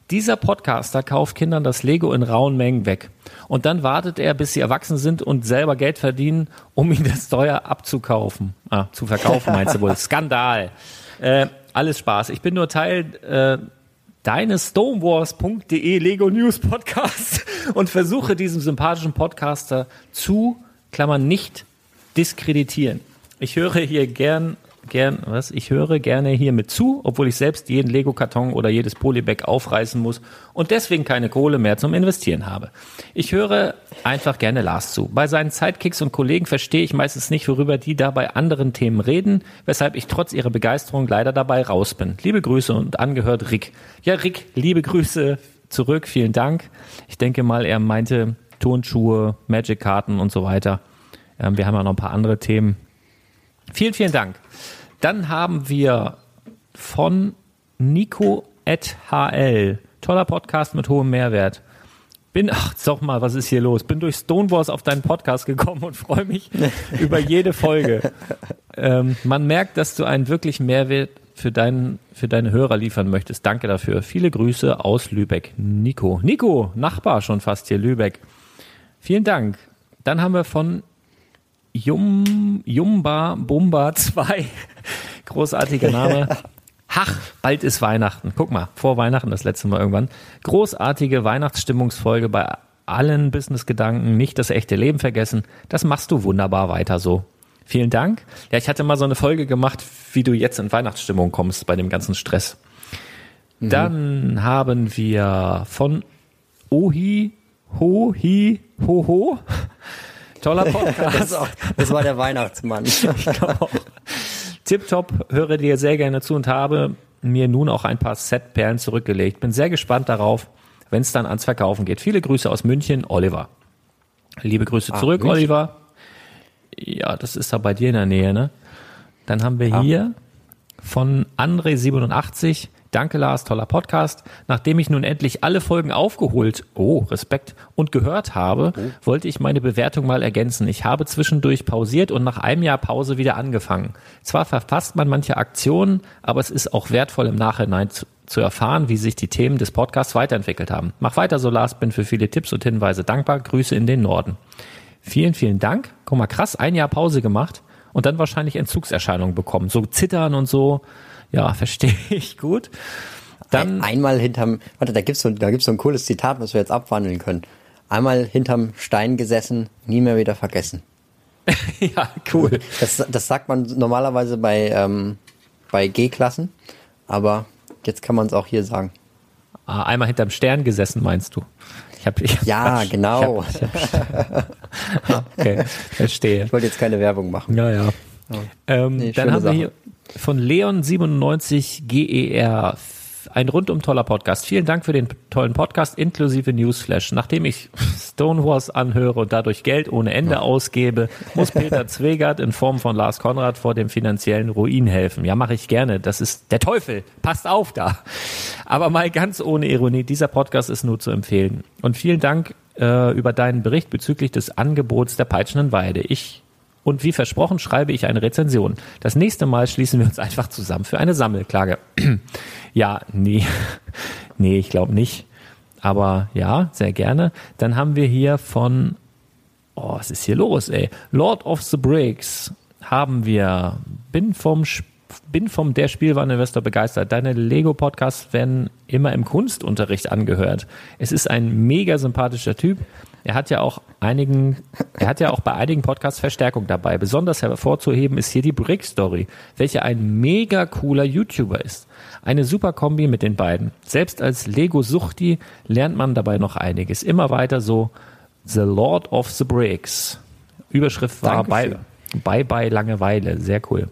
Dieser Podcaster kauft Kindern das Lego in rauen Mengen weg. Und dann wartet er, bis sie erwachsen sind und selber Geld verdienen, um ihnen das teuer abzukaufen. Ah, zu verkaufen meinst du wohl. Skandal. Äh, alles Spaß. Ich bin nur Teil äh, deine stonewars.de Lego News Podcast und versuche diesem sympathischen Podcaster zu, Klammern nicht, diskreditieren. Ich höre hier gern gern, was? Ich höre gerne hier mit zu, obwohl ich selbst jeden Lego-Karton oder jedes Polybag aufreißen muss und deswegen keine Kohle mehr zum Investieren habe. Ich höre einfach gerne Lars zu. Bei seinen Sidekicks und Kollegen verstehe ich meistens nicht, worüber die da bei anderen Themen reden, weshalb ich trotz ihrer Begeisterung leider dabei raus bin. Liebe Grüße und angehört Rick. Ja, Rick, liebe Grüße zurück, vielen Dank. Ich denke mal, er meinte Turnschuhe, Magic-Karten und so weiter. Ähm, wir haben ja noch ein paar andere Themen. Vielen, vielen Dank. Dann haben wir von Nico at HL. Toller Podcast mit hohem Mehrwert. Bin, ach, sag mal, was ist hier los? Bin durch Stonewalls auf deinen Podcast gekommen und freue mich über jede Folge. Ähm, man merkt, dass du einen wirklichen Mehrwert für, deinen, für deine Hörer liefern möchtest. Danke dafür. Viele Grüße aus Lübeck. Nico. Nico, Nachbar schon fast hier, Lübeck. Vielen Dank. Dann haben wir von Jum, Jumba Bumba 2. Großartiger Name. Ach, bald ist Weihnachten. Guck mal, vor Weihnachten das letzte Mal irgendwann. Großartige Weihnachtsstimmungsfolge bei allen Businessgedanken, nicht das echte Leben vergessen. Das machst du wunderbar weiter so. Vielen Dank. Ja, ich hatte mal so eine Folge gemacht, wie du jetzt in Weihnachtsstimmung kommst bei dem ganzen Stress. Mhm. Dann haben wir von Ohi, Ho, Hi, Ho, Ho. Toller Podcast. das, auch, das, war der Weihnachtsmann. Tipptopp, höre dir sehr gerne zu und habe mir nun auch ein paar Setperlen zurückgelegt. Bin sehr gespannt darauf, wenn es dann ans Verkaufen geht. Viele Grüße aus München, Oliver. Liebe Grüße ah, zurück, München. Oliver. Ja, das ist da bei dir in der Nähe, ne? Dann haben wir ah. hier von André87 Danke, Lars, toller Podcast. Nachdem ich nun endlich alle Folgen aufgeholt, oh, Respekt, und gehört habe, oh. wollte ich meine Bewertung mal ergänzen. Ich habe zwischendurch pausiert und nach einem Jahr Pause wieder angefangen. Zwar verfasst man manche Aktionen, aber es ist auch wertvoll im Nachhinein zu, zu erfahren, wie sich die Themen des Podcasts weiterentwickelt haben. Mach weiter so, Lars, bin für viele Tipps und Hinweise dankbar. Grüße in den Norden. Vielen, vielen Dank. Guck mal, krass, ein Jahr Pause gemacht und dann wahrscheinlich Entzugserscheinungen bekommen. So zittern und so. Ja, verstehe ich gut. Dann einmal hinterm, warte, da gibt's so, da gibt's so ein cooles Zitat, was wir jetzt abwandeln können. Einmal hinterm Stein gesessen, nie mehr wieder vergessen. ja, cool. Das, das sagt man normalerweise bei, ähm, bei G-Klassen, aber jetzt kann man es auch hier sagen. Ah, einmal hinterm Stern gesessen, meinst du? Hab, ich hab ja, Quatsch. genau. Ich hab, ich hab, okay, verstehe. Ich wollte jetzt keine Werbung machen. Ja, ja. Oh. Ähm, nee, dann haben Sache. wir hier von Leon97 GER. Ein rundum toller Podcast. Vielen Dank für den tollen Podcast inklusive Newsflash. Nachdem ich Stonewalls anhöre und dadurch Geld ohne Ende ja. ausgebe, muss Peter Zwegert in Form von Lars Konrad vor dem finanziellen Ruin helfen. Ja, mache ich gerne. Das ist der Teufel. Passt auf da. Aber mal ganz ohne Ironie. Dieser Podcast ist nur zu empfehlen. Und vielen Dank äh, über deinen Bericht bezüglich des Angebots der peitschenden Weide. Ich und wie versprochen schreibe ich eine Rezension. Das nächste Mal schließen wir uns einfach zusammen für eine Sammelklage. ja, nee, nee, ich glaube nicht. Aber ja, sehr gerne. Dann haben wir hier von, oh, was ist hier los, ey? Lord of the Bricks haben wir, bin vom bin vom Der Spielwareninvestor begeistert. Deine Lego-Podcasts werden immer im Kunstunterricht angehört. Es ist ein mega sympathischer Typ. Er hat ja auch einigen, er hat ja auch bei einigen Podcasts Verstärkung dabei. Besonders hervorzuheben ist hier die Brick Story, welche ein mega cooler YouTuber ist. Eine super Kombi mit den beiden. Selbst als Lego-Suchti lernt man dabei noch einiges. Immer weiter so The Lord of the Bricks. Überschrift war Bye, bye bye Langeweile. Sehr cool.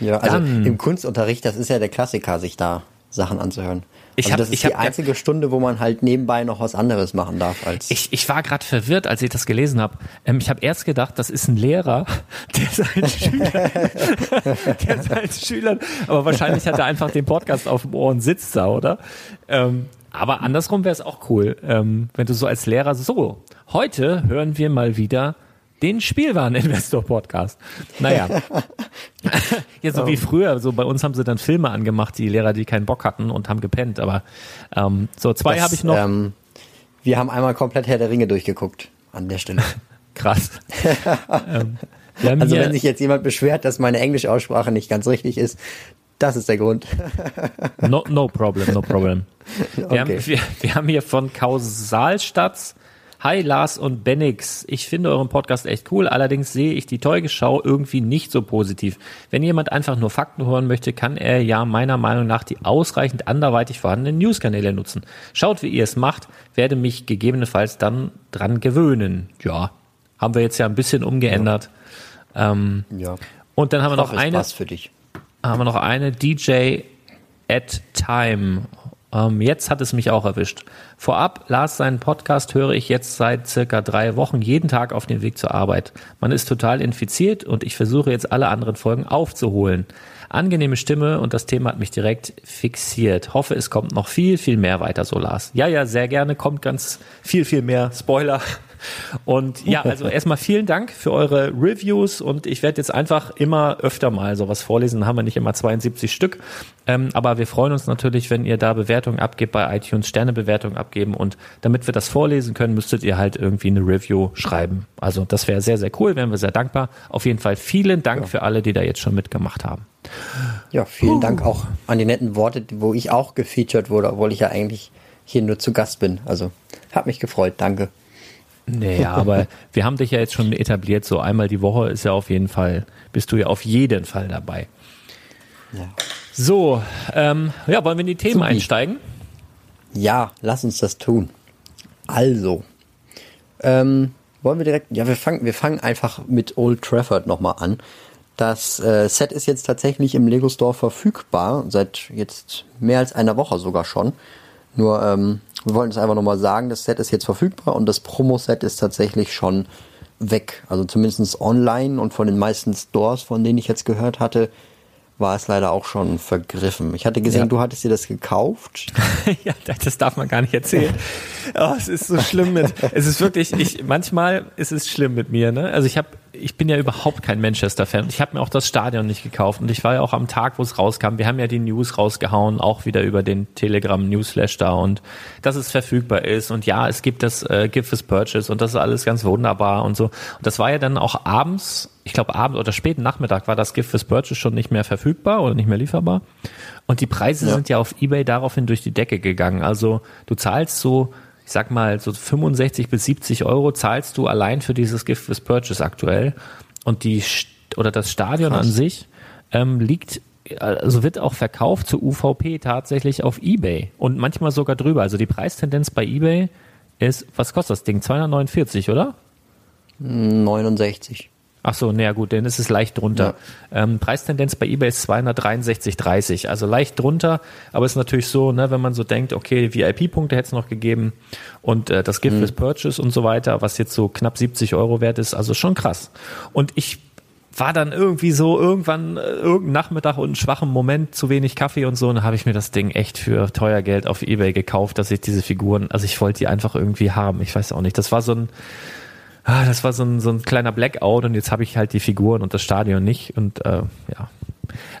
Ja, also Dann, im Kunstunterricht, das ist ja der Klassiker, sich da Sachen anzuhören. Ich also hab, das ist die einzige Stunde, wo man halt nebenbei noch was anderes machen darf. Als ich, ich war gerade verwirrt, als ich das gelesen habe. Ähm, ich habe erst gedacht, das ist ein Lehrer, der seinen Schülern, der seinen Schülern, aber wahrscheinlich hat er einfach den Podcast auf dem Ohr und sitzt da, oder? Ähm, aber andersrum wäre es auch cool, ähm, wenn du so als Lehrer so. Heute hören wir mal wieder den Spielwareninvestor-Podcast. Naja. ja, so wie früher, so bei uns haben sie dann Filme angemacht, die Lehrer, die keinen Bock hatten und haben gepennt. Aber ähm, so zwei habe ich noch. Ähm, wir haben einmal komplett Herr der Ringe durchgeguckt an der Stelle. Krass. ähm, also wenn sich jetzt jemand beschwert, dass meine Englischaussprache nicht ganz richtig ist, das ist der Grund. no, no problem, no problem. Wir, okay. haben, wir, wir haben hier von Kausalstadt Hi Lars und Bennix. Ich finde euren Podcast echt cool, allerdings sehe ich die Teugeschau irgendwie nicht so positiv. Wenn jemand einfach nur Fakten hören möchte, kann er ja meiner Meinung nach die ausreichend anderweitig vorhandenen Newskanäle nutzen. Schaut, wie ihr es macht, werde mich gegebenenfalls dann dran gewöhnen. Ja, haben wir jetzt ja ein bisschen umgeändert. Ja. Ähm, ja. Und dann haben wir noch eine. für dich. Haben wir noch eine DJ at Time ähm, jetzt hat es mich auch erwischt. Vorab, Lars, seinen Podcast höre ich jetzt seit circa drei Wochen jeden Tag auf dem Weg zur Arbeit. Man ist total infiziert und ich versuche jetzt alle anderen Folgen aufzuholen. Angenehme Stimme und das Thema hat mich direkt fixiert. Hoffe, es kommt noch viel, viel mehr weiter so, Lars. Ja, ja, sehr gerne. Kommt ganz viel, viel mehr. Spoiler. Und ja, also erstmal vielen Dank für eure Reviews und ich werde jetzt einfach immer öfter mal sowas vorlesen. Dann haben wir nicht immer 72 Stück. Ähm, aber wir freuen uns natürlich, wenn ihr da Bewertungen abgebt bei iTunes, Sternebewertungen abgeben und damit wir das vorlesen können, müsstet ihr halt irgendwie eine Review schreiben. Also das wäre sehr, sehr cool, wären wir sehr dankbar. Auf jeden Fall vielen Dank ja. für alle, die da jetzt schon mitgemacht haben. Ja, vielen uh. Dank auch an die netten Worte, wo ich auch gefeatured wurde, obwohl ich ja eigentlich hier nur zu Gast bin. Also hat mich gefreut, danke. Naja, aber wir haben dich ja jetzt schon etabliert, so einmal die Woche ist ja auf jeden Fall, bist du ja auf jeden Fall dabei. Ja. So, ähm, ja, wollen wir in die Themen Supi. einsteigen? Ja, lass uns das tun. Also, ähm, wollen wir direkt, ja, wir fangen, wir fangen einfach mit Old Trafford nochmal an. Das äh, Set ist jetzt tatsächlich im Lego Store verfügbar, seit jetzt mehr als einer Woche sogar schon. Nur ähm, wir wollten es einfach nochmal sagen, das Set ist jetzt verfügbar und das Promo-Set ist tatsächlich schon weg. Also zumindest online und von den meisten Stores, von denen ich jetzt gehört hatte, war es leider auch schon vergriffen. Ich hatte gesehen, ja. du hattest dir das gekauft. ja, das darf man gar nicht erzählen. Oh, es ist so schlimm mit. Es ist wirklich, ich manchmal ist es schlimm mit mir. Ne? Also ich habe ich bin ja überhaupt kein Manchester-Fan. Ich habe mir auch das Stadion nicht gekauft und ich war ja auch am Tag, wo es rauskam. Wir haben ja die News rausgehauen, auch wieder über den Telegram-Newsflash da und dass es verfügbar ist und ja, es gibt das äh, Gift is Purchase und das ist alles ganz wunderbar und so. Und das war ja dann auch abends, ich glaube abends oder späten Nachmittag war das Gift is Purchase schon nicht mehr verfügbar oder nicht mehr lieferbar. Und die Preise ja. sind ja auf Ebay daraufhin durch die Decke gegangen. Also du zahlst so ich sag mal, so 65 bis 70 Euro zahlst du allein für dieses Gift with Purchase aktuell. Und die oder das Stadion Krass. an sich ähm, liegt, also wird auch verkauft zu UVP tatsächlich auf Ebay und manchmal sogar drüber. Also die Preistendenz bei Ebay ist, was kostet das Ding? 249, oder? 69. Ach so, naja gut, dann ist es leicht drunter. Ja. Ähm, Preistendenz bei eBay ist 263,30, also leicht drunter, aber es ist natürlich so, ne, wenn man so denkt, okay, VIP-Punkte hätte es noch gegeben und äh, das Gift mhm. Purchase und so weiter, was jetzt so knapp 70 Euro wert ist, also schon krass. Und ich war dann irgendwie so irgendwann äh, irgendein Nachmittag und einen schwachen Moment zu wenig Kaffee und so und dann habe ich mir das Ding echt für teuer Geld auf eBay gekauft, dass ich diese Figuren, also ich wollte die einfach irgendwie haben. Ich weiß auch nicht, das war so ein ah, das war so ein, so ein kleiner Blackout und jetzt habe ich halt die Figuren und das Stadion nicht und äh, ja.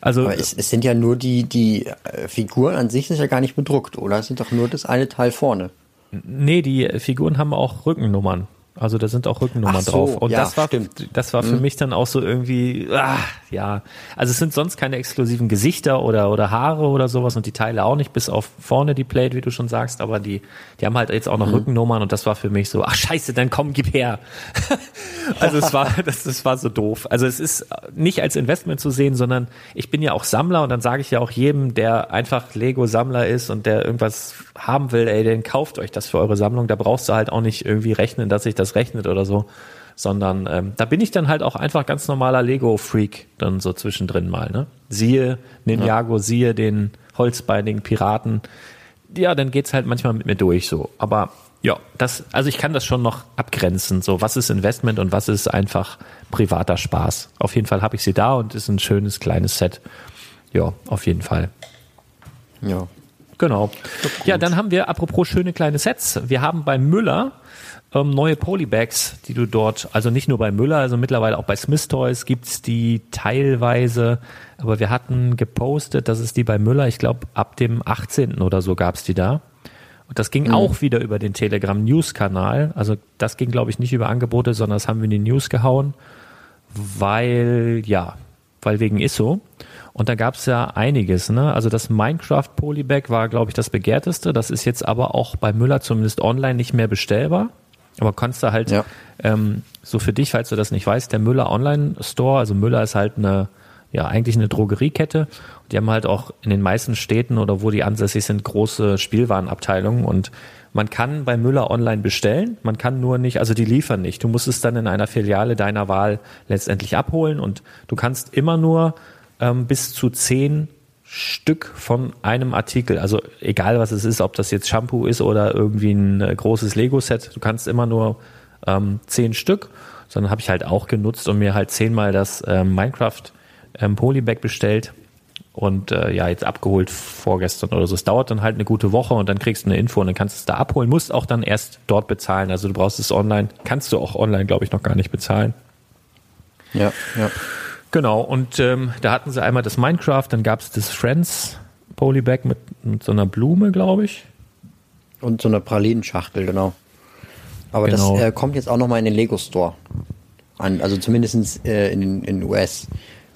Also es, es sind ja nur die, die äh, Figuren an sich sind ja gar nicht bedruckt, oder? Es sind doch nur das eine Teil vorne. Nee, die Figuren haben auch Rückennummern. Also da sind auch Rückennummern so, drauf. Und ja, das war, stimmt. das war für mhm. mich dann auch so irgendwie, ah, ja. Also es sind sonst keine exklusiven Gesichter oder, oder Haare oder sowas und die Teile auch nicht, bis auf vorne die Plate, wie du schon sagst, aber die, die haben halt jetzt auch noch mhm. Rückennummern und das war für mich so, ach scheiße, dann komm, gib her. also es war, das, das war so doof. Also es ist nicht als Investment zu sehen, sondern ich bin ja auch Sammler und dann sage ich ja auch jedem, der einfach Lego-Sammler ist und der irgendwas haben will, ey, den kauft euch das für eure Sammlung. Da brauchst du halt auch nicht irgendwie rechnen, dass ich das das rechnet oder so, sondern ähm, da bin ich dann halt auch einfach ganz normaler Lego-Freak dann so zwischendrin mal. Ne? Siehe Ninjago, ja. siehe den holzbeinigen Piraten. Ja, dann geht's halt manchmal mit mir durch so. Aber ja, das, also ich kann das schon noch abgrenzen. So, was ist Investment und was ist einfach privater Spaß. Auf jeden Fall habe ich sie da und ist ein schönes kleines Set. Ja, auf jeden Fall. Ja. Genau. Ja, dann haben wir, apropos schöne kleine Sets, wir haben bei Müller ähm, neue Polybags, die du dort, also nicht nur bei Müller, also mittlerweile auch bei Smith Toys gibt's die teilweise, aber wir hatten gepostet, dass es die bei Müller, ich glaube ab dem 18. oder so gab's die da. Und das ging mhm. auch wieder über den Telegram News Kanal. Also das ging, glaube ich, nicht über Angebote, sondern das haben wir in die News gehauen, weil, ja, weil wegen ISO. Und da gab es ja einiges. Ne? Also das Minecraft Polybag war, glaube ich, das begehrteste. Das ist jetzt aber auch bei Müller zumindest online nicht mehr bestellbar. Aber kannst du halt ja. ähm, so für dich, falls du das nicht weißt, der Müller Online Store, also Müller ist halt eine, ja, eigentlich eine Drogeriekette. Die haben halt auch in den meisten Städten oder wo die ansässig sind, große Spielwarenabteilungen und man kann bei Müller online bestellen, man kann nur nicht, also die liefern nicht. Du musst es dann in einer Filiale deiner Wahl letztendlich abholen und du kannst immer nur ähm, bis zu zehn Stück von einem Artikel, also egal was es ist, ob das jetzt Shampoo ist oder irgendwie ein äh, großes Lego-Set, du kannst immer nur ähm, zehn Stück, sondern habe ich halt auch genutzt und mir halt zehnmal das ähm, Minecraft ähm, Polybag bestellt und äh, ja, jetzt abgeholt vorgestern oder so. Es dauert dann halt eine gute Woche und dann kriegst du eine Info und dann kannst du es da abholen, musst auch dann erst dort bezahlen. Also du brauchst es online, kannst du auch online, glaube ich, noch gar nicht bezahlen. Ja, ja. Genau, und ähm, da hatten sie einmal das Minecraft, dann gab es das Friends Polybag mit, mit so einer Blume, glaube ich. Und so einer Pralinenschachtel, genau. Aber genau. das äh, kommt jetzt auch nochmal in den Lego Store an, also zumindest äh, in, in US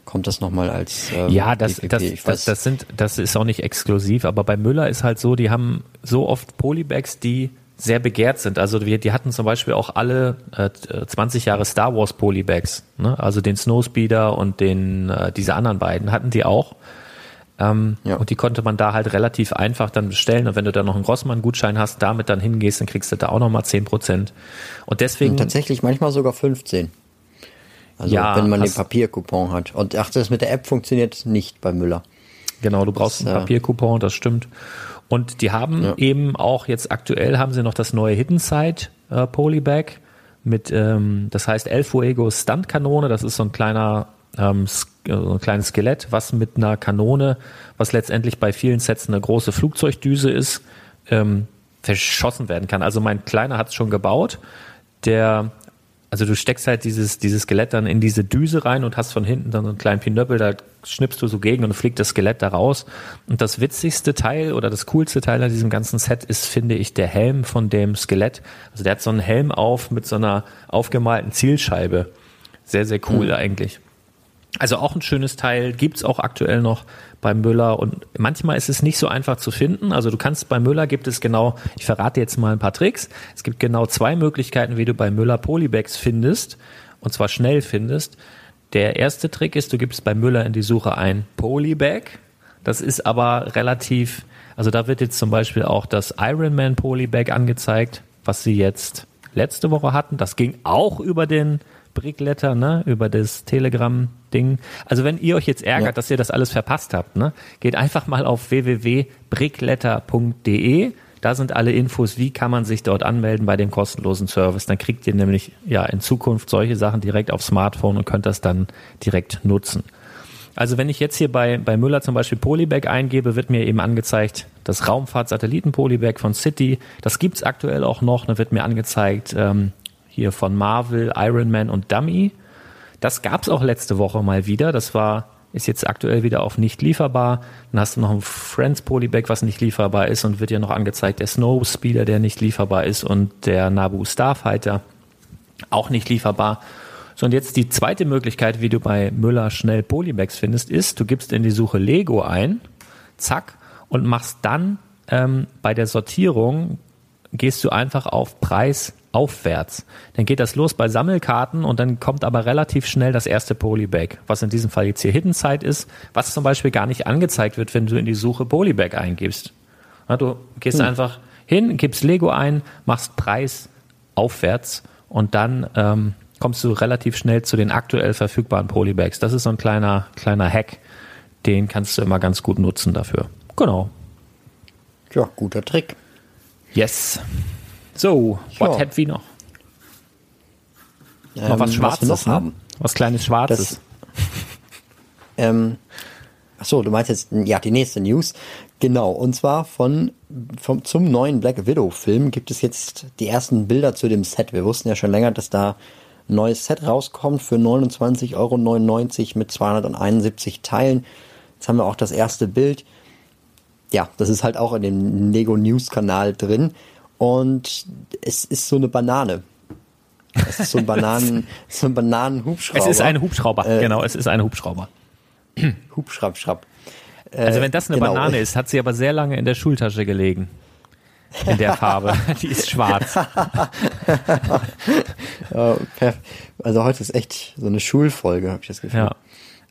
kommt das nochmal als ähm, ja das das, das das sind das ist auch nicht exklusiv aber bei Müller ist halt so die haben so oft Polybags die sehr begehrt sind also wir die hatten zum Beispiel auch alle äh, 20 Jahre Star Wars Polybags ne? also den Snowspeeder und den äh, diese anderen beiden hatten die auch ähm, ja. und die konnte man da halt relativ einfach dann bestellen und wenn du da noch einen Grossmann-Gutschein hast damit dann hingehst dann kriegst du da auch nochmal 10 Prozent und deswegen und tatsächlich manchmal sogar 15 also ja, wenn man den Papiercoupon hat. Und ach, das mit der App funktioniert nicht bei Müller. Genau, du brauchst das, einen äh, Papiercoupon, das stimmt. Und die haben ja. eben auch jetzt aktuell haben sie noch das neue Hidden Side äh, Polybag mit, ähm, das heißt El Fuego Stuntkanone. Das ist so ein kleiner, ähm, äh, so ein kleines Skelett, was mit einer Kanone, was letztendlich bei vielen Sets eine große Flugzeugdüse ist, ähm, verschossen werden kann. Also mein Kleiner hat es schon gebaut. Der also du steckst halt dieses, dieses Skelett dann in diese Düse rein und hast von hinten dann so einen kleinen Pinöppel, da schnippst du so gegen und fliegt das Skelett da raus. Und das witzigste Teil oder das coolste Teil an diesem ganzen Set ist, finde ich, der Helm von dem Skelett. Also der hat so einen Helm auf mit so einer aufgemalten Zielscheibe. Sehr, sehr cool mhm. eigentlich. Also auch ein schönes Teil, gibt's auch aktuell noch bei Müller und manchmal ist es nicht so einfach zu finden. Also du kannst bei Müller gibt es genau, ich verrate jetzt mal ein paar Tricks. Es gibt genau zwei Möglichkeiten, wie du bei Müller Polybags findest und zwar schnell findest. Der erste Trick ist, du gibst bei Müller in die Suche ein Polybag. Das ist aber relativ, also da wird jetzt zum Beispiel auch das Ironman Polybag angezeigt, was sie jetzt letzte Woche hatten. Das ging auch über den Brickletter, ne, über das Telegram-Ding. Also wenn ihr euch jetzt ärgert, ja. dass ihr das alles verpasst habt, ne, geht einfach mal auf www.brickletter.de. Da sind alle Infos, wie kann man sich dort anmelden bei dem kostenlosen Service. Dann kriegt ihr nämlich ja in Zukunft solche Sachen direkt auf Smartphone und könnt das dann direkt nutzen. Also wenn ich jetzt hier bei, bei Müller zum Beispiel Polybag eingebe, wird mir eben angezeigt, das Raumfahrt-Satelliten-Polybag von City. Das gibt's aktuell auch noch. Da wird mir angezeigt, ähm, hier von Marvel, Iron Man und Dummy. Das gab es auch letzte Woche mal wieder. Das war ist jetzt aktuell wieder auf nicht lieferbar. Dann hast du noch ein Friends Polybag, was nicht lieferbar ist und wird dir noch angezeigt der Snow Speeder, der nicht lieferbar ist und der Nabu Starfighter auch nicht lieferbar. So, und jetzt die zweite Möglichkeit, wie du bei Müller schnell Polybags findest, ist, du gibst in die Suche Lego ein, zack, und machst dann ähm, bei der Sortierung, gehst du einfach auf Preis aufwärts. Dann geht das los bei Sammelkarten und dann kommt aber relativ schnell das erste Polybag, was in diesem Fall jetzt hier Hidden Side ist, was zum Beispiel gar nicht angezeigt wird, wenn du in die Suche Polybag eingibst. Du gehst hm. einfach hin, gibst Lego ein, machst Preis aufwärts und dann ähm, kommst du relativ schnell zu den aktuell verfügbaren Polybags. Das ist so ein kleiner, kleiner Hack, den kannst du immer ganz gut nutzen dafür. Genau. Ja, guter Trick. Yes. So, was ja. hat wie noch? Ähm, noch was Schwarzes, was, noch ne? haben. was kleines Schwarzes. Das, ähm, ach so, du meinst jetzt ja die nächste News. Genau, und zwar von, vom, zum neuen Black Widow Film gibt es jetzt die ersten Bilder zu dem Set. Wir wussten ja schon länger, dass da ein neues Set rauskommt für 29,99 Euro mit 271 Teilen. Jetzt haben wir auch das erste Bild. Ja, das ist halt auch in dem Lego News Kanal drin. Und es ist so eine Banane. Es ist so ein Bananen, so ein Bananenhubschrauber. Es ist ein Hubschrauber, äh, genau, es ist ein Hubschrauber. Hubschraub, schraub. Äh, also wenn das eine genau. Banane ist, hat sie aber sehr lange in der Schultasche gelegen. in der Farbe. Die ist schwarz. also heute ist echt so eine Schulfolge, habe ich das Gefühl. Ja.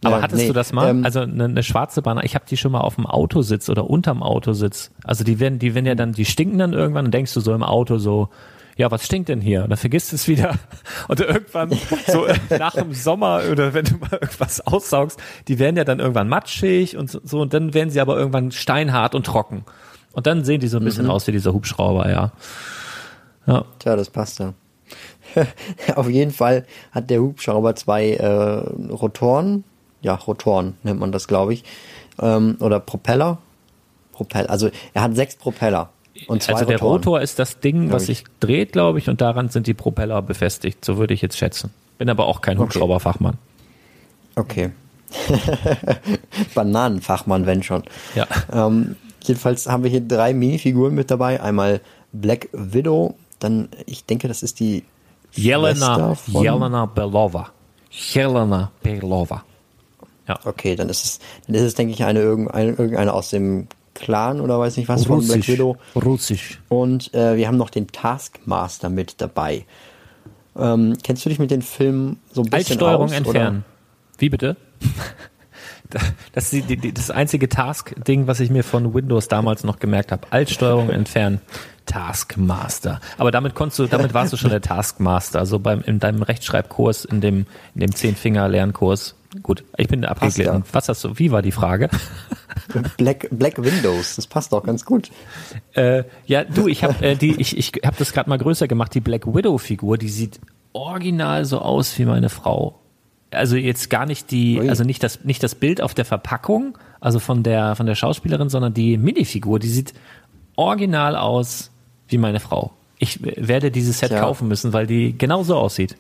Aber ja, hattest nee, du das mal? Ähm, also eine, eine schwarze Banane, ich habe die schon mal auf dem Autositz oder unterm Autositz. Also die werden, die werden ja dann, die stinken dann irgendwann und denkst du so im Auto so, ja, was stinkt denn hier? Und dann vergisst es wieder. Und irgendwann, so nach dem Sommer oder wenn du mal irgendwas aussaugst, die werden ja dann irgendwann matschig und so, und dann werden sie aber irgendwann steinhart und trocken. Und dann sehen die so ein bisschen mhm. aus wie dieser Hubschrauber, ja. Ja. Tja, das passt ja. Auf jeden Fall hat der Hubschrauber zwei äh, Rotoren, ja, Rotoren nennt man das, glaube ich, ähm, oder Propeller. Propeller. Also er hat sechs Propeller. Und zwei also der Rotoren, Rotor ist das Ding, was sich dreht, glaube ich, und daran sind die Propeller befestigt. So würde ich jetzt schätzen. Bin aber auch kein Hubschrauberfachmann. Okay. Bananenfachmann, wenn schon. Ja. Ähm, jedenfalls haben wir hier drei Minifiguren mit dabei. Einmal Black Widow, dann, ich denke, das ist die Jelena, Jelena Belova. Jelena Belova. Ja. Okay, dann ist es, dann ist es, denke ich, eine irgendeine, irgendeine aus dem Clan oder weiß nicht was Russisch. von Black Widow. Russisch. Und äh, wir haben noch den Taskmaster mit dabei. Ähm, kennst du dich mit den Filmen so ein bisschen Altsteuerung aus, entfernen. Oder? Wie bitte? Das ist die, die, das einzige Task-Ding, was ich mir von Windows damals noch gemerkt habe. Altsteuerung entfernen. Taskmaster. Aber damit konntest du, damit warst du schon der Taskmaster. Also beim, in deinem Rechtschreibkurs, in dem, in dem Zehn-Finger-Lernkurs. Gut, ich bin abgeglitten. Was hast du, wie war die Frage? Black, Black Windows, das passt doch ganz gut. Äh, ja, du, ich habe äh, die, ich, ich habe das gerade mal größer gemacht. Die Black Widow Figur, die sieht original so aus wie meine Frau. Also jetzt gar nicht die, also nicht das, nicht das Bild auf der Verpackung, also von der von der Schauspielerin, sondern die Minifigur, die sieht original aus wie meine Frau. Ich werde dieses Set Tja. kaufen müssen, weil die genauso aussieht.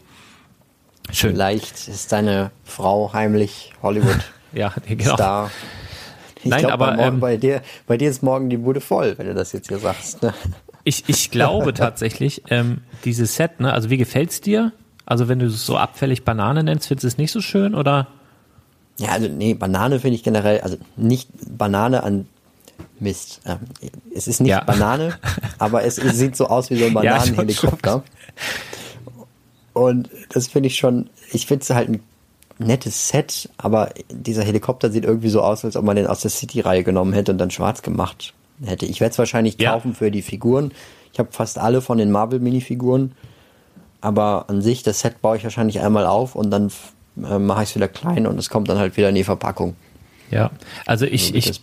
Schön. Vielleicht ist deine Frau heimlich Hollywood ja, genau. Star. Ich Nein, glaub, aber bei, ähm, bei, dir, bei dir ist morgen die Bude voll, wenn du das jetzt hier sagst. Ne? Ich, ich glaube tatsächlich, ähm, dieses Set, ne, also wie gefällt's dir? Also wenn du es so abfällig Banane nennst, findest du es nicht so schön oder? Ja, also nee, Banane finde ich generell, also nicht Banane an Mist. Ähm, es ist nicht ja. Banane, aber es, es, sieht so aus wie so ein Bananenhelikopter. Ja, und das finde ich schon, ich finde es halt ein nettes Set, aber dieser Helikopter sieht irgendwie so aus, als ob man den aus der City-Reihe genommen hätte und dann schwarz gemacht hätte. Ich werde es wahrscheinlich ja. kaufen für die Figuren. Ich habe fast alle von den Marvel-Minifiguren. Aber an sich, das Set baue ich wahrscheinlich einmal auf und dann äh, mache ich es wieder klein und es kommt dann halt wieder in die Verpackung. Ja, also ich, so ich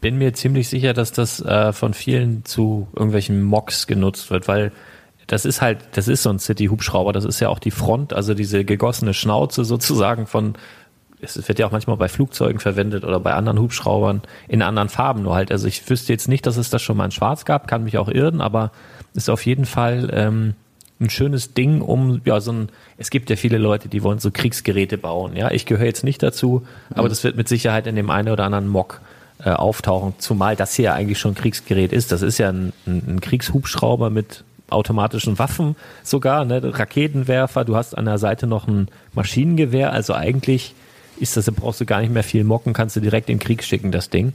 bin mir ziemlich sicher, dass das äh, von vielen zu irgendwelchen Mocks genutzt wird, weil das ist halt, das ist so ein City-Hubschrauber, das ist ja auch die Front, also diese gegossene Schnauze sozusagen von, es wird ja auch manchmal bei Flugzeugen verwendet oder bei anderen Hubschraubern in anderen Farben nur halt. Also ich wüsste jetzt nicht, dass es das schon mal in Schwarz gab, kann mich auch irren, aber ist auf jeden Fall ähm, ein schönes Ding, um ja so ein. Es gibt ja viele Leute, die wollen so Kriegsgeräte bauen. Ja, ich gehöre jetzt nicht dazu, aber das wird mit Sicherheit in dem einen oder anderen Mock äh, auftauchen. Zumal das hier ja eigentlich schon ein Kriegsgerät ist. Das ist ja ein, ein, ein Kriegshubschrauber mit automatischen Waffen sogar, ne? Raketenwerfer, du hast an der Seite noch ein Maschinengewehr, also eigentlich ist das, brauchst du gar nicht mehr viel mocken, kannst du direkt in den Krieg schicken, das Ding.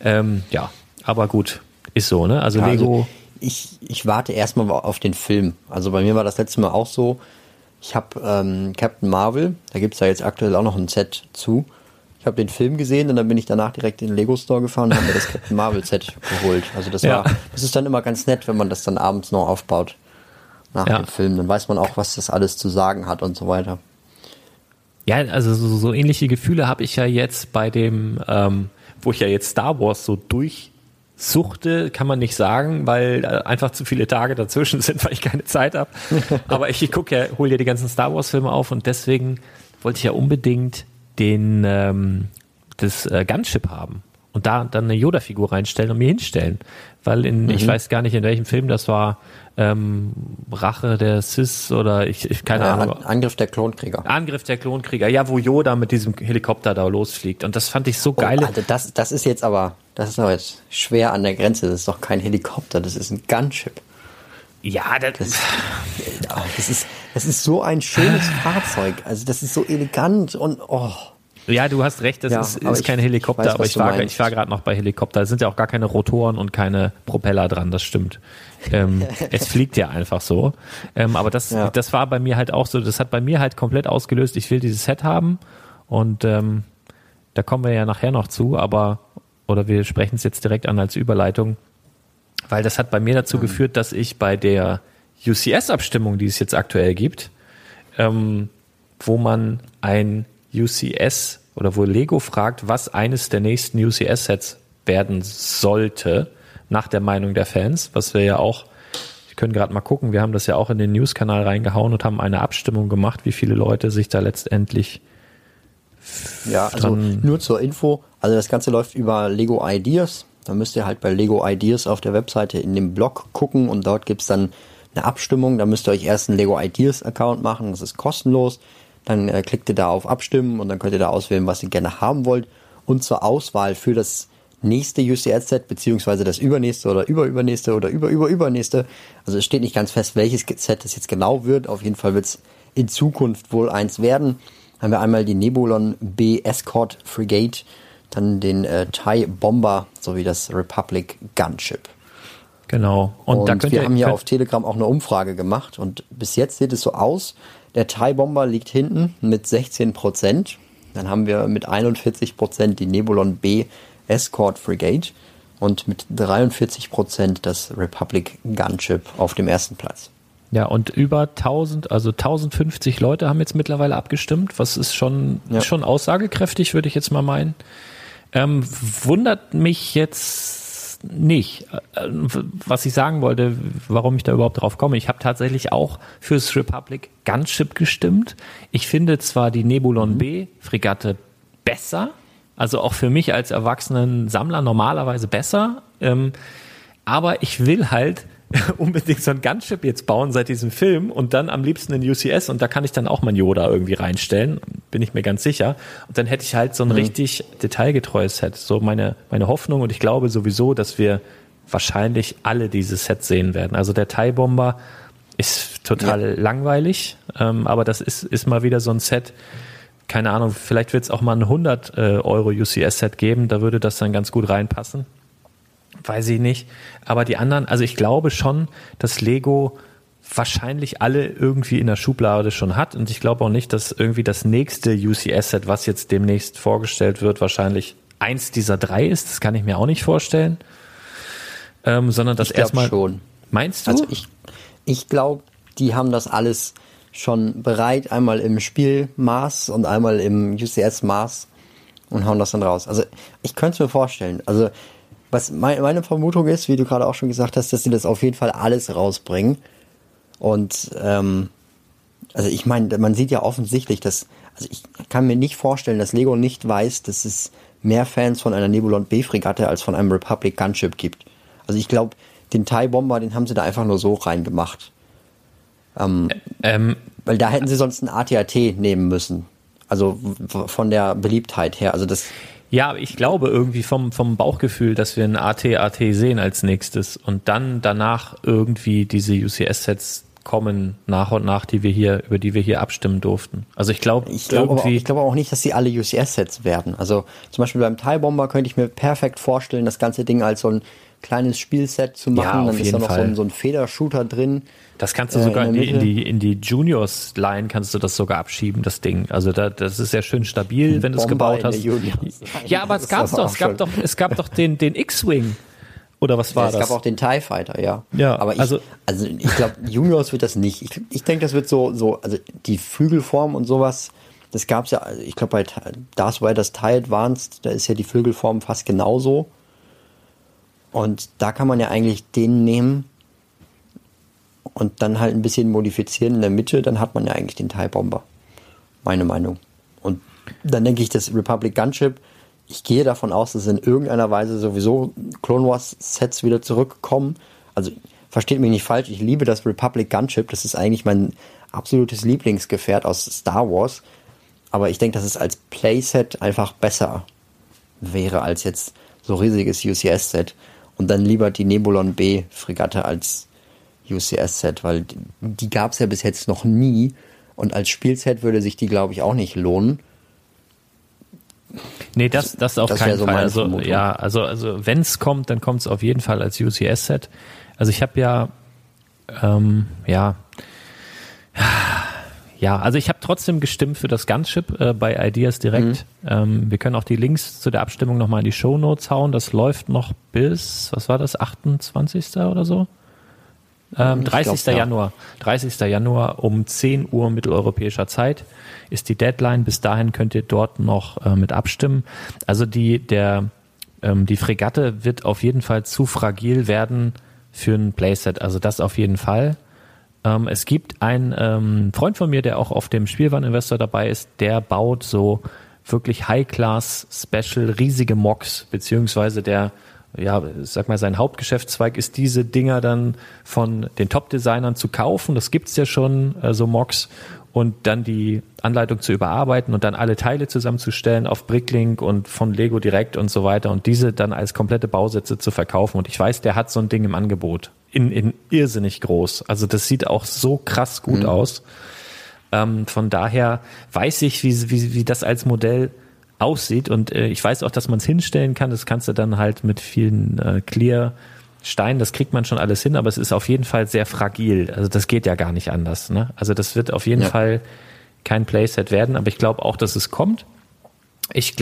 Ähm, ja, aber gut, ist so, ne? Also ja, Lego. Also ich, ich warte erstmal auf den Film. Also bei mir war das letzte Mal auch so. Ich habe ähm, Captain Marvel, da gibt es ja jetzt aktuell auch noch ein Set zu. Ich habe den Film gesehen und dann bin ich danach direkt in den Lego Store gefahren und habe mir das Captain Marvel Set geholt. Also das war, das ist dann immer ganz nett, wenn man das dann abends noch aufbaut nach ja. dem Film. Dann weiß man auch, was das alles zu sagen hat und so weiter. Ja, also so, so ähnliche Gefühle habe ich ja jetzt bei dem, ähm, wo ich ja jetzt Star Wars so durchsuchte, kann man nicht sagen, weil äh, einfach zu viele Tage dazwischen sind, weil ich keine Zeit habe. Aber ich, ich gucke ja, hole ja die ganzen Star Wars Filme auf und deswegen wollte ich ja unbedingt den ähm, das äh, Gunship haben und da dann eine Yoda-Figur reinstellen und mir hinstellen. Weil in, mhm. ich weiß gar nicht, in welchem Film das war, ähm, Rache der Sis oder ich, ich keine ja, Ahnung. Angriff der Klonkrieger. Angriff der Klonkrieger, ja, wo Yoda mit diesem Helikopter da losfliegt. Und das fand ich so oh, geil. Alter, das, das ist jetzt aber, das ist aber jetzt schwer an der Grenze. Das ist doch kein Helikopter, das ist ein Gunship. Ja, das, das, das ist, das ist so ein schönes Fahrzeug. Also das ist so elegant und oh. Ja, du hast recht, das ja, ist, ist kein Helikopter, weiß, aber ich war, ich war gerade noch bei Helikopter. Da sind ja auch gar keine Rotoren und keine Propeller dran, das stimmt. Ähm, es fliegt ja einfach so. Ähm, aber das, ja. das war bei mir halt auch so, das hat bei mir halt komplett ausgelöst, ich will dieses Set haben und ähm, da kommen wir ja nachher noch zu, aber, oder wir sprechen es jetzt direkt an als Überleitung, weil das hat bei mir dazu mhm. geführt, dass ich bei der UCS-Abstimmung, die es jetzt aktuell gibt, ähm, wo man ein UCS oder wo Lego fragt, was eines der nächsten UCS-Sets werden sollte, nach der Meinung der Fans, was wir ja auch, wir können gerade mal gucken, wir haben das ja auch in den News-Kanal reingehauen und haben eine Abstimmung gemacht, wie viele Leute sich da letztendlich ja, also nur zur Info, also das Ganze läuft über Lego Ideas. Da müsst ihr halt bei Lego Ideas auf der Webseite in dem Blog gucken und dort gibt's dann eine Abstimmung. Da müsst ihr euch erst einen Lego Ideas Account machen, das ist kostenlos. Dann äh, klickt ihr da auf Abstimmen und dann könnt ihr da auswählen, was ihr gerne haben wollt. Und zur Auswahl für das nächste UCS-Set, beziehungsweise das übernächste oder überübernächste oder überüberübernächste. Also es steht nicht ganz fest, welches Set es jetzt genau wird. Auf jeden Fall wird es in Zukunft wohl eins werden. Haben wir einmal die Nebulon B Escort Frigate, dann den äh, TIE Bomber sowie das Republic Gunship. Genau. Und, und wir haben hier auf Telegram auch eine Umfrage gemacht und bis jetzt sieht es so aus, der TIE Bomber liegt hinten mit 16 Prozent. Dann haben wir mit 41 Prozent die Nebulon B Escort Frigate und mit 43 Prozent das Republic Gunship auf dem ersten Platz. Ja, und über 1000, also 1050 Leute haben jetzt mittlerweile abgestimmt, was ist schon, ja. schon aussagekräftig, würde ich jetzt mal meinen. Ähm, wundert mich jetzt nicht. Äh, was ich sagen wollte, warum ich da überhaupt drauf komme. Ich habe tatsächlich auch fürs Republic Gunship gestimmt. Ich finde zwar die Nebulon mhm. B Fregatte besser, also auch für mich als erwachsenen Sammler normalerweise besser. Ähm, aber ich will halt unbedingt so ein Gunship jetzt bauen seit diesem Film und dann am liebsten in UCS und da kann ich dann auch mein Yoda irgendwie reinstellen, bin ich mir ganz sicher. Und dann hätte ich halt so ein mhm. richtig detailgetreues Set. So meine, meine Hoffnung und ich glaube sowieso, dass wir wahrscheinlich alle dieses Set sehen werden. Also der TIE Bomber ist total ja. langweilig, ähm, aber das ist, ist mal wieder so ein Set, keine Ahnung, vielleicht wird es auch mal ein 100 äh, Euro UCS-Set geben, da würde das dann ganz gut reinpassen. Weiß ich nicht. Aber die anderen, also ich glaube schon, dass Lego wahrscheinlich alle irgendwie in der Schublade schon hat. Und ich glaube auch nicht, dass irgendwie das nächste UCS-Set, was jetzt demnächst vorgestellt wird, wahrscheinlich eins dieser drei ist. Das kann ich mir auch nicht vorstellen. Ähm, sondern das erstmal. schon. Meinst du? Also ich, ich glaube, die haben das alles schon bereit, einmal im Spielmaß und einmal im UCS-Maß und hauen das dann raus. Also ich könnte es mir vorstellen. Also was mein, meine Vermutung ist, wie du gerade auch schon gesagt hast, dass sie das auf jeden Fall alles rausbringen. Und ähm, also ich meine, man sieht ja offensichtlich, dass, also ich kann mir nicht vorstellen, dass Lego nicht weiß, dass es mehr Fans von einer Nebulon B-Fregatte als von einem Republic Gunship gibt. Also ich glaube, den TIE Bomber, den haben sie da einfach nur so reingemacht. Ähm, ähm, weil da hätten sie sonst ein AT-AT nehmen müssen. Also von der Beliebtheit her. Also das. Ja, ich glaube irgendwie vom, vom Bauchgefühl, dass wir ein AT-AT sehen als nächstes und dann danach irgendwie diese UCS-Sets kommen nach und nach, die wir hier, über die wir hier abstimmen durften. Also ich glaube, ich glaube auch, ich glaube auch nicht, dass sie alle UCS-Sets werden. Also zum Beispiel beim TIE Bomber könnte ich mir perfekt vorstellen, das ganze Ding als so ein kleines Spielset zu machen. Ja, Dann ist da noch so ein, so ein Federshooter drin. Das kannst du äh, sogar in, in, die, in die Juniors-Line kannst du das sogar abschieben, das Ding. Also da, das ist ja schön stabil, wenn du es gebaut hast. Ja, aber es gab doch, es gab doch, es gab doch den, den X-Wing. Oder was war ja, es das? Es gab auch den TIE Fighter, ja. Ja, aber ich, also, also ich glaube, Juniors wird das nicht. Ich, ich denke, das wird so, so, also die Flügelform und sowas, das gab es ja, also ich glaube, bei Darth Vader's TIE Advanced, da ist ja die Flügelform fast genauso. Und da kann man ja eigentlich den nehmen und dann halt ein bisschen modifizieren in der Mitte, dann hat man ja eigentlich den TIE Bomber. Meine Meinung. Und dann denke ich, das Republic Gunship, ich gehe davon aus, dass in irgendeiner Weise sowieso Clone Wars Sets wieder zurückkommen. Also versteht mich nicht falsch, ich liebe das Republic Gunship, das ist eigentlich mein absolutes Lieblingsgefährt aus Star Wars. Aber ich denke, dass es als Playset einfach besser wäre als jetzt so riesiges UCS-Set und dann lieber die Nebulon B Fregatte als UCS-Set, weil die gab es ja bis jetzt noch nie und als Spielset würde sich die, glaube ich, auch nicht lohnen. Nee, das, das auf das keinen so Fall. Also, ja, also, also wenn es kommt, dann kommt es auf jeden Fall als UCS-Set. Also ich habe ja, ähm, ja, ja, also ich habe trotzdem gestimmt für das Gunship äh, bei Ideas direkt. Mhm. Ähm, wir können auch die Links zu der Abstimmung nochmal in die Show Notes hauen. Das läuft noch bis, was war das, 28. oder so? Ähm, 30. Glaub, ja. Januar. 30. Januar um 10 Uhr mitteleuropäischer Zeit ist die Deadline. Bis dahin könnt ihr dort noch äh, mit abstimmen. Also die, der, ähm, die Fregatte wird auf jeden Fall zu fragil werden für ein Playset. Also das auf jeden Fall. Ähm, es gibt einen ähm, Freund von mir, der auch auf dem Spielwareninvestor dabei ist, der baut so wirklich High-Class Special riesige Mocks, beziehungsweise der ja, sag mal, sein Hauptgeschäftszweig ist, diese Dinger dann von den Top-Designern zu kaufen. Das gibt's ja schon, äh, so Mocks. Und dann die Anleitung zu überarbeiten und dann alle Teile zusammenzustellen auf Bricklink und von Lego direkt und so weiter und diese dann als komplette Bausätze zu verkaufen. Und ich weiß, der hat so ein Ding im Angebot. In, in irrsinnig groß. Also das sieht auch so krass gut mhm. aus. Ähm, von daher weiß ich, wie, wie, wie das als Modell aussieht. Und äh, ich weiß auch, dass man es hinstellen kann. Das kannst du dann halt mit vielen äh, Clear Steinen, das kriegt man schon alles hin, aber es ist auf jeden Fall sehr fragil. Also das geht ja gar nicht anders. Ne? Also das wird auf jeden ja. Fall kein Playset werden, aber ich glaube auch, dass es kommt. Ich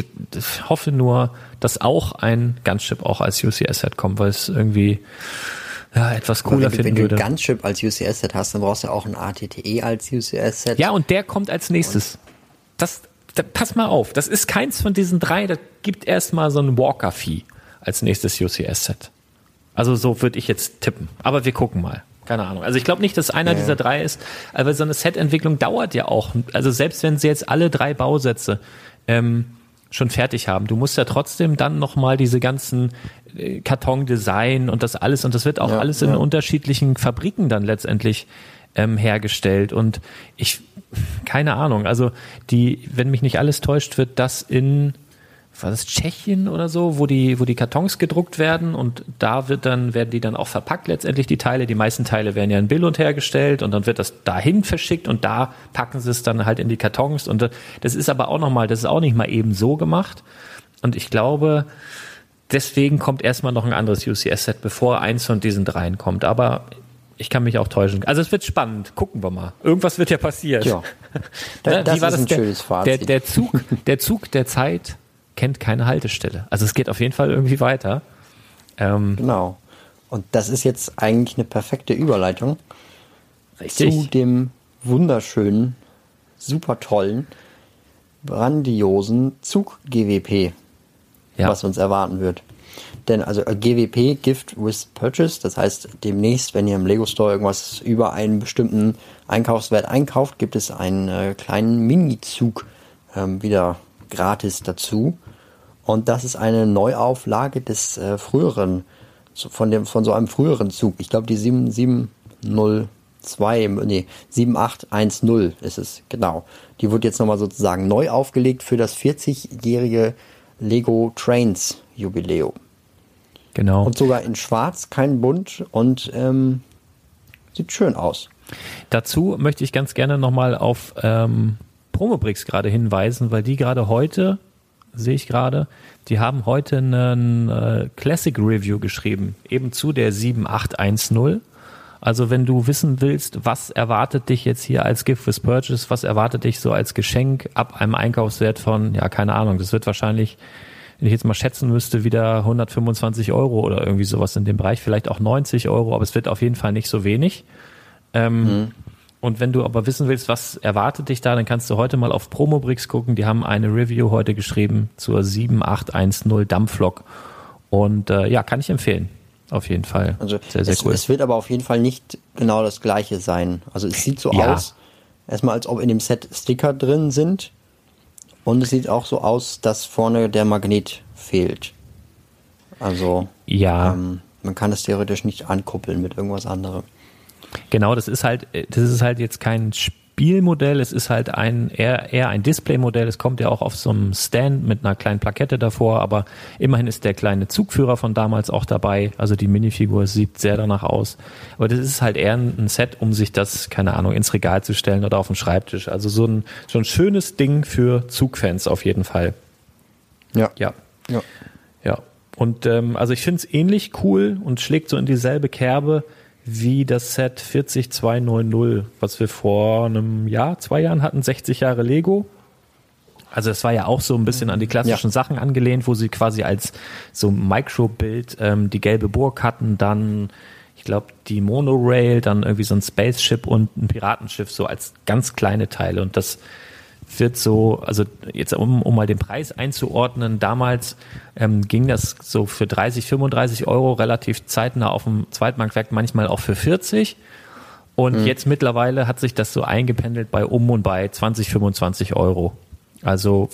hoffe nur, dass auch ein Gunship auch als UCS-Set kommt, weil es irgendwie ja, etwas cooler wenn, finden wenn würde. Wenn du ein Gunship als UCS-Set hast, dann brauchst du auch ein ATTE als UCS-Set. Ja, und der kommt als nächstes. Das, da, pass mal auf, das ist keins von diesen drei, da gibt erstmal so ein Walker-Fee als nächstes UCS-Set. Also so würde ich jetzt tippen. Aber wir gucken mal. Keine Ahnung. Also ich glaube nicht, dass einer ja. dieser drei ist, aber so eine Set-Entwicklung dauert ja auch. Also selbst wenn sie jetzt alle drei Bausätze ähm, schon fertig haben, du musst ja trotzdem dann nochmal diese ganzen äh, Kartondesign und das alles, und das wird auch ja, alles in ja. unterschiedlichen Fabriken dann letztendlich ähm, hergestellt. Und ich, keine Ahnung, also die, wenn mich nicht alles täuscht, wird das in war das Tschechien oder so, wo die, wo die Kartons gedruckt werden und da wird dann, werden die dann auch verpackt letztendlich, die Teile. Die meisten Teile werden ja in Billund hergestellt und dann wird das dahin verschickt und da packen sie es dann halt in die Kartons und das ist aber auch nochmal, das ist auch nicht mal eben so gemacht. Und ich glaube, deswegen kommt erstmal noch ein anderes UCS-Set, bevor eins von diesen dreien kommt. Aber ich kann mich auch täuschen. Also es wird spannend. Gucken wir mal. Irgendwas wird ja passieren. Ja. Ne, das, das ist ein das? schönes Fazit. Der, der, Zug, der Zug der Zeit kennt keine Haltestelle. Also es geht auf jeden Fall irgendwie weiter. Ähm, genau. Und das ist jetzt eigentlich eine perfekte Überleitung richtig. zu dem wunderschönen, super tollen, grandiosen Zug-GWP, ja. was uns erwarten wird. Denn also äh, GWP, Gift with Purchase, das heißt demnächst, wenn ihr im Lego Store irgendwas über einen bestimmten Einkaufswert einkauft, gibt es einen äh, kleinen Mini-Zug ähm, wieder gratis dazu. Und das ist eine Neuauflage des äh, früheren, von dem, von so einem früheren Zug. Ich glaube, die 7702, nee, 7810 ist es, genau. Die wird jetzt nochmal sozusagen neu aufgelegt für das 40-jährige Lego Trains Jubiläum. Genau. Und sogar in schwarz, kein bunt und ähm, sieht schön aus. Dazu möchte ich ganz gerne nochmal auf ähm, Promobrix gerade hinweisen, weil die gerade heute, sehe ich gerade, die haben heute einen äh, Classic Review geschrieben, eben zu der 7810. Also wenn du wissen willst, was erwartet dich jetzt hier als Gift with Purchase, was erwartet dich so als Geschenk ab einem Einkaufswert von, ja, keine Ahnung, das wird wahrscheinlich, wenn ich jetzt mal schätzen müsste, wieder 125 Euro oder irgendwie sowas in dem Bereich, vielleicht auch 90 Euro, aber es wird auf jeden Fall nicht so wenig. Ähm, mhm. Und wenn du aber wissen willst, was erwartet dich da, dann kannst du heute mal auf Promobrix gucken. Die haben eine Review heute geschrieben zur 7810 Dampflok. Und äh, ja, kann ich empfehlen. Auf jeden Fall. Also sehr, sehr es, cool. Es wird aber auf jeden Fall nicht genau das gleiche sein. Also es sieht so ja. aus, erstmal als ob in dem Set Sticker drin sind. Und es sieht auch so aus, dass vorne der Magnet fehlt. Also ja. Ähm, man kann es theoretisch nicht ankuppeln mit irgendwas anderem. Genau, das ist halt, das ist halt jetzt kein Spielmodell, es ist halt ein eher, eher ein Displaymodell. Es kommt ja auch auf so einem Stand mit einer kleinen Plakette davor, aber immerhin ist der kleine Zugführer von damals auch dabei. Also die Minifigur sieht sehr danach aus. Aber das ist halt eher ein Set, um sich das, keine Ahnung, ins Regal zu stellen oder auf den Schreibtisch. Also so ein, so ein schönes Ding für Zugfans auf jeden Fall. Ja. Ja. Ja. ja. Und ähm, also ich finde es ähnlich cool und schlägt so in dieselbe Kerbe wie das Set 40290, was wir vor einem Jahr, zwei Jahren hatten, 60 Jahre Lego. Also es war ja auch so ein bisschen an die klassischen ja. Sachen angelehnt, wo sie quasi als so Microbild ähm, die gelbe Burg hatten, dann ich glaube die Monorail, dann irgendwie so ein Spaceship und ein Piratenschiff so als ganz kleine Teile und das wird so, also jetzt um, um mal den Preis einzuordnen, damals ähm, ging das so für 30, 35 Euro relativ zeitnah auf dem Zweitmarktwerk, manchmal auch für 40. Und mhm. jetzt mittlerweile hat sich das so eingependelt bei um und bei 20, 25 Euro. Also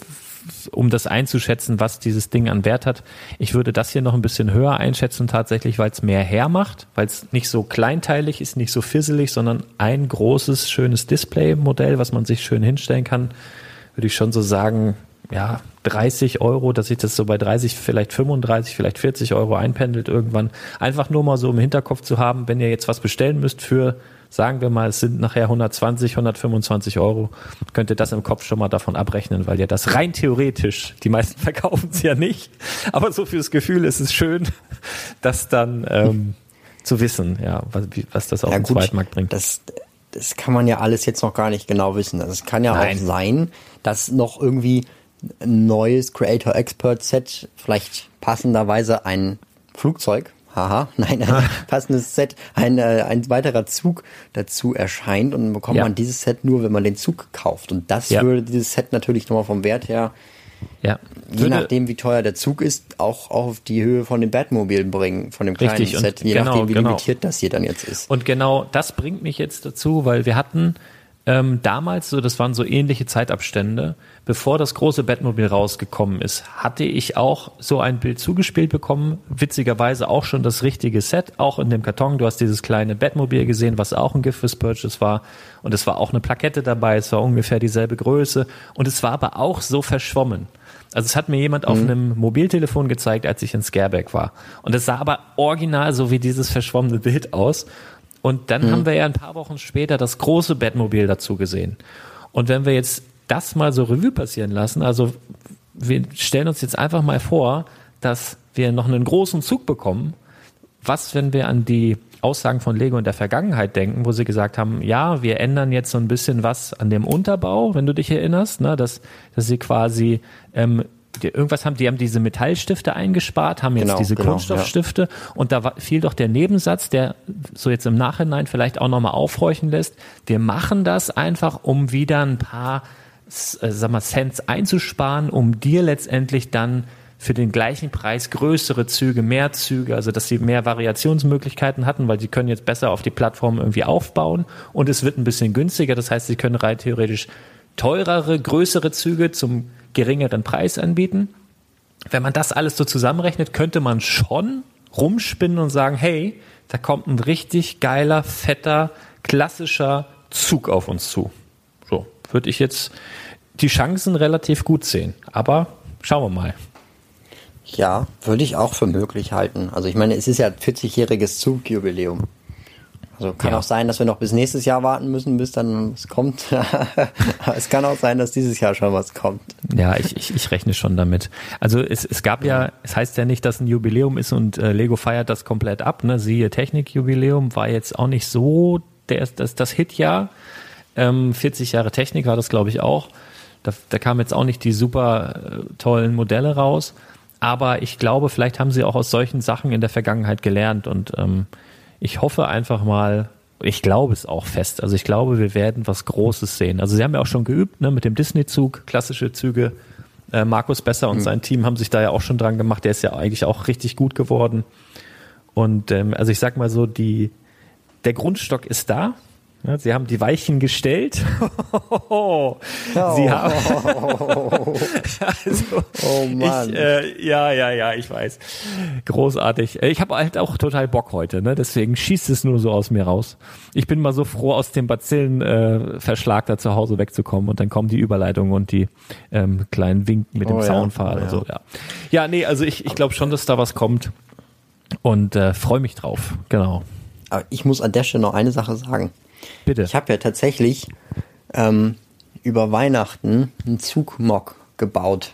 um das einzuschätzen, was dieses Ding an Wert hat. Ich würde das hier noch ein bisschen höher einschätzen, tatsächlich, weil es mehr hermacht, weil es nicht so kleinteilig ist, nicht so fisselig, sondern ein großes, schönes Display-Modell, was man sich schön hinstellen kann, würde ich schon so sagen, ja, 30 Euro, dass sich das so bei 30, vielleicht 35, vielleicht 40 Euro einpendelt irgendwann. Einfach nur mal so im Hinterkopf zu haben, wenn ihr jetzt was bestellen müsst für sagen wir mal, es sind nachher 120, 125 Euro, könnt ihr das im Kopf schon mal davon abrechnen, weil ja das rein theoretisch, die meisten verkaufen es ja nicht, aber so fürs Gefühl ist es schön, das dann ähm, zu wissen, ja, was, was das auf ja, den gut, Zweitmarkt bringt. Das, das kann man ja alles jetzt noch gar nicht genau wissen. Also es kann ja Nein. auch sein, dass noch irgendwie ein neues Creator Expert Set vielleicht passenderweise ein Flugzeug haha, nein, ein passendes Set, ein, äh, ein weiterer Zug dazu erscheint und dann bekommt ja. man dieses Set nur, wenn man den Zug kauft. Und das ja. würde dieses Set natürlich nochmal vom Wert her, ja. je würde, nachdem wie teuer der Zug ist, auch, auch auf die Höhe von dem Batmobil bringen, von dem kleinen richtig, Set, je genau, nachdem wie genau. limitiert das hier dann jetzt ist. Und genau das bringt mich jetzt dazu, weil wir hatten ähm, damals, so das waren so ähnliche Zeitabstände, bevor das große Batmobil rausgekommen ist, hatte ich auch so ein Bild zugespielt bekommen. Witzigerweise auch schon das richtige Set, auch in dem Karton. Du hast dieses kleine Batmobil gesehen, was auch ein Gift fürs Purchase war. Und es war auch eine Plakette dabei. Es war ungefähr dieselbe Größe. Und es war aber auch so verschwommen. Also es hat mir jemand mhm. auf einem Mobiltelefon gezeigt, als ich in Scareback war. Und es sah aber original so wie dieses verschwommene Bild aus. Und dann mhm. haben wir ja ein paar Wochen später das große Bettmobil dazu gesehen. Und wenn wir jetzt das mal so Revue passieren lassen, also wir stellen uns jetzt einfach mal vor, dass wir noch einen großen Zug bekommen. Was, wenn wir an die Aussagen von Lego in der Vergangenheit denken, wo sie gesagt haben, ja, wir ändern jetzt so ein bisschen was an dem Unterbau, wenn du dich erinnerst, ne, dass, dass sie quasi ähm, die, irgendwas haben, die haben diese Metallstifte eingespart, haben jetzt genau, diese genau, Kunststoffstifte ja. und da war, fiel doch der Nebensatz, der so jetzt im Nachhinein vielleicht auch nochmal aufhorchen lässt. Wir machen das einfach, um wieder ein paar, äh, sag mal, Cents einzusparen, um dir letztendlich dann für den gleichen Preis größere Züge, mehr Züge, also dass sie mehr Variationsmöglichkeiten hatten, weil sie können jetzt besser auf die Plattform irgendwie aufbauen und es wird ein bisschen günstiger. Das heißt, sie können rein theoretisch teurere, größere Züge zum geringeren Preis anbieten. Wenn man das alles so zusammenrechnet, könnte man schon rumspinnen und sagen, hey, da kommt ein richtig geiler, fetter, klassischer Zug auf uns zu. So, würde ich jetzt die Chancen relativ gut sehen. Aber schauen wir mal. Ja, würde ich auch für möglich halten. Also ich meine, es ist ja 40-jähriges Zugjubiläum. Also kann ja. auch sein, dass wir noch bis nächstes Jahr warten müssen, bis dann was kommt. es kann auch sein, dass dieses Jahr schon was kommt. Ja, ich, ich, ich rechne schon damit. Also es, es gab ja. ja, es heißt ja nicht, dass ein Jubiläum ist und äh, Lego feiert das komplett ab. Ne? Siehe Technikjubiläum war jetzt auch nicht so der, das, das Hitjahr. Ähm, 40 Jahre Technik war das, glaube ich, auch. Da, da kamen jetzt auch nicht die super äh, tollen Modelle raus. Aber ich glaube, vielleicht haben sie auch aus solchen Sachen in der Vergangenheit gelernt und ähm, ich hoffe einfach mal, ich glaube es auch fest. Also ich glaube, wir werden was Großes sehen. Also sie haben ja auch schon geübt, ne, mit dem Disney-Zug, klassische Züge. Äh, Markus Besser und mhm. sein Team haben sich da ja auch schon dran gemacht. Der ist ja eigentlich auch richtig gut geworden. Und ähm, also ich sag mal so, die, der Grundstock ist da. Sie haben die Weichen gestellt. sie haben. also, oh Mann. Ich, äh, ja, ja, ja, ich weiß. Großartig. Ich habe halt auch total Bock heute, ne? Deswegen schießt es nur so aus mir raus. Ich bin mal so froh, aus dem Bazillenverschlag äh, da zu Hause wegzukommen und dann kommen die Überleitungen und die ähm, kleinen Winken mit dem oh, Zaunpfahl ja. und so. Ja. ja, nee, also ich, ich glaube schon, dass da was kommt und äh, freue mich drauf. Genau. Aber ich muss an der Stelle noch eine Sache sagen. Bitte. Ich habe ja tatsächlich ähm, über Weihnachten einen Zugmock gebaut.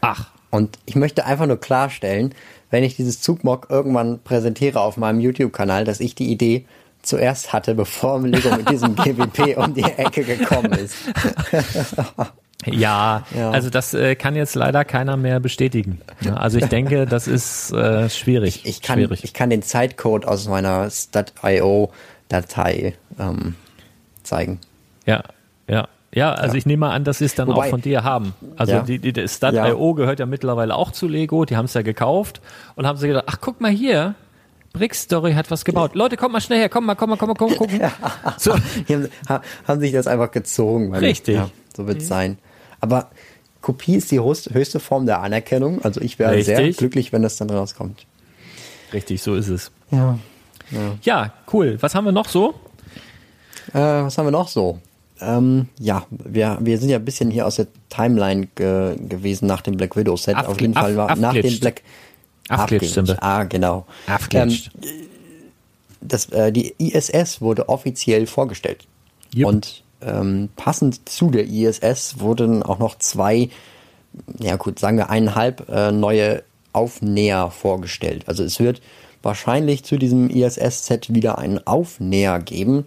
Ach. Und ich möchte einfach nur klarstellen, wenn ich dieses Zugmock irgendwann präsentiere auf meinem YouTube-Kanal, dass ich die Idee zuerst hatte, bevor Lego mit diesem GWP um die Ecke gekommen ist. Ja, ja, also das äh, kann jetzt leider keiner mehr bestätigen. Ja, also ich denke, das ist äh, schwierig. Ich, ich, kann, schwierig. ich kann den Zeitcode aus meiner Stat.io-Datei ähm, zeigen. Ja, ja. Ja, also ja. ich nehme mal an, dass sie es dann Wobei, auch von dir haben. Also ja. die, die Stat.io gehört ja mittlerweile auch zu Lego, die haben es ja gekauft und haben sie gedacht, ach guck mal hier, Brick Story hat was gebaut. Leute, kommt mal schnell her, komm mal, komm mal, komm mal, komm mal gucken. So. Die haben, haben, sich das einfach gezogen. Richtig. Ja, so wird es mhm. sein. Aber Kopie ist die höchste Form der Anerkennung. Also ich wäre sehr glücklich, wenn das dann rauskommt. Richtig, so ist es. Ja. Ja, ja cool. Was haben wir noch so? Äh, was haben wir noch so? Ähm, ja, wir, wir sind ja ein bisschen hier aus der Timeline ge gewesen nach dem Black Widow Set. Auf jeden Fall war nach dem Black Abglitscht. Ah, genau. Abglitscht. Ähm, das, äh, die ISS wurde offiziell vorgestellt. Yep. Und ähm, passend zu der ISS wurden auch noch zwei, ja gut, sagen wir eineinhalb äh, neue Aufnäher vorgestellt. Also es wird wahrscheinlich zu diesem ISS-Set wieder einen Aufnäher geben,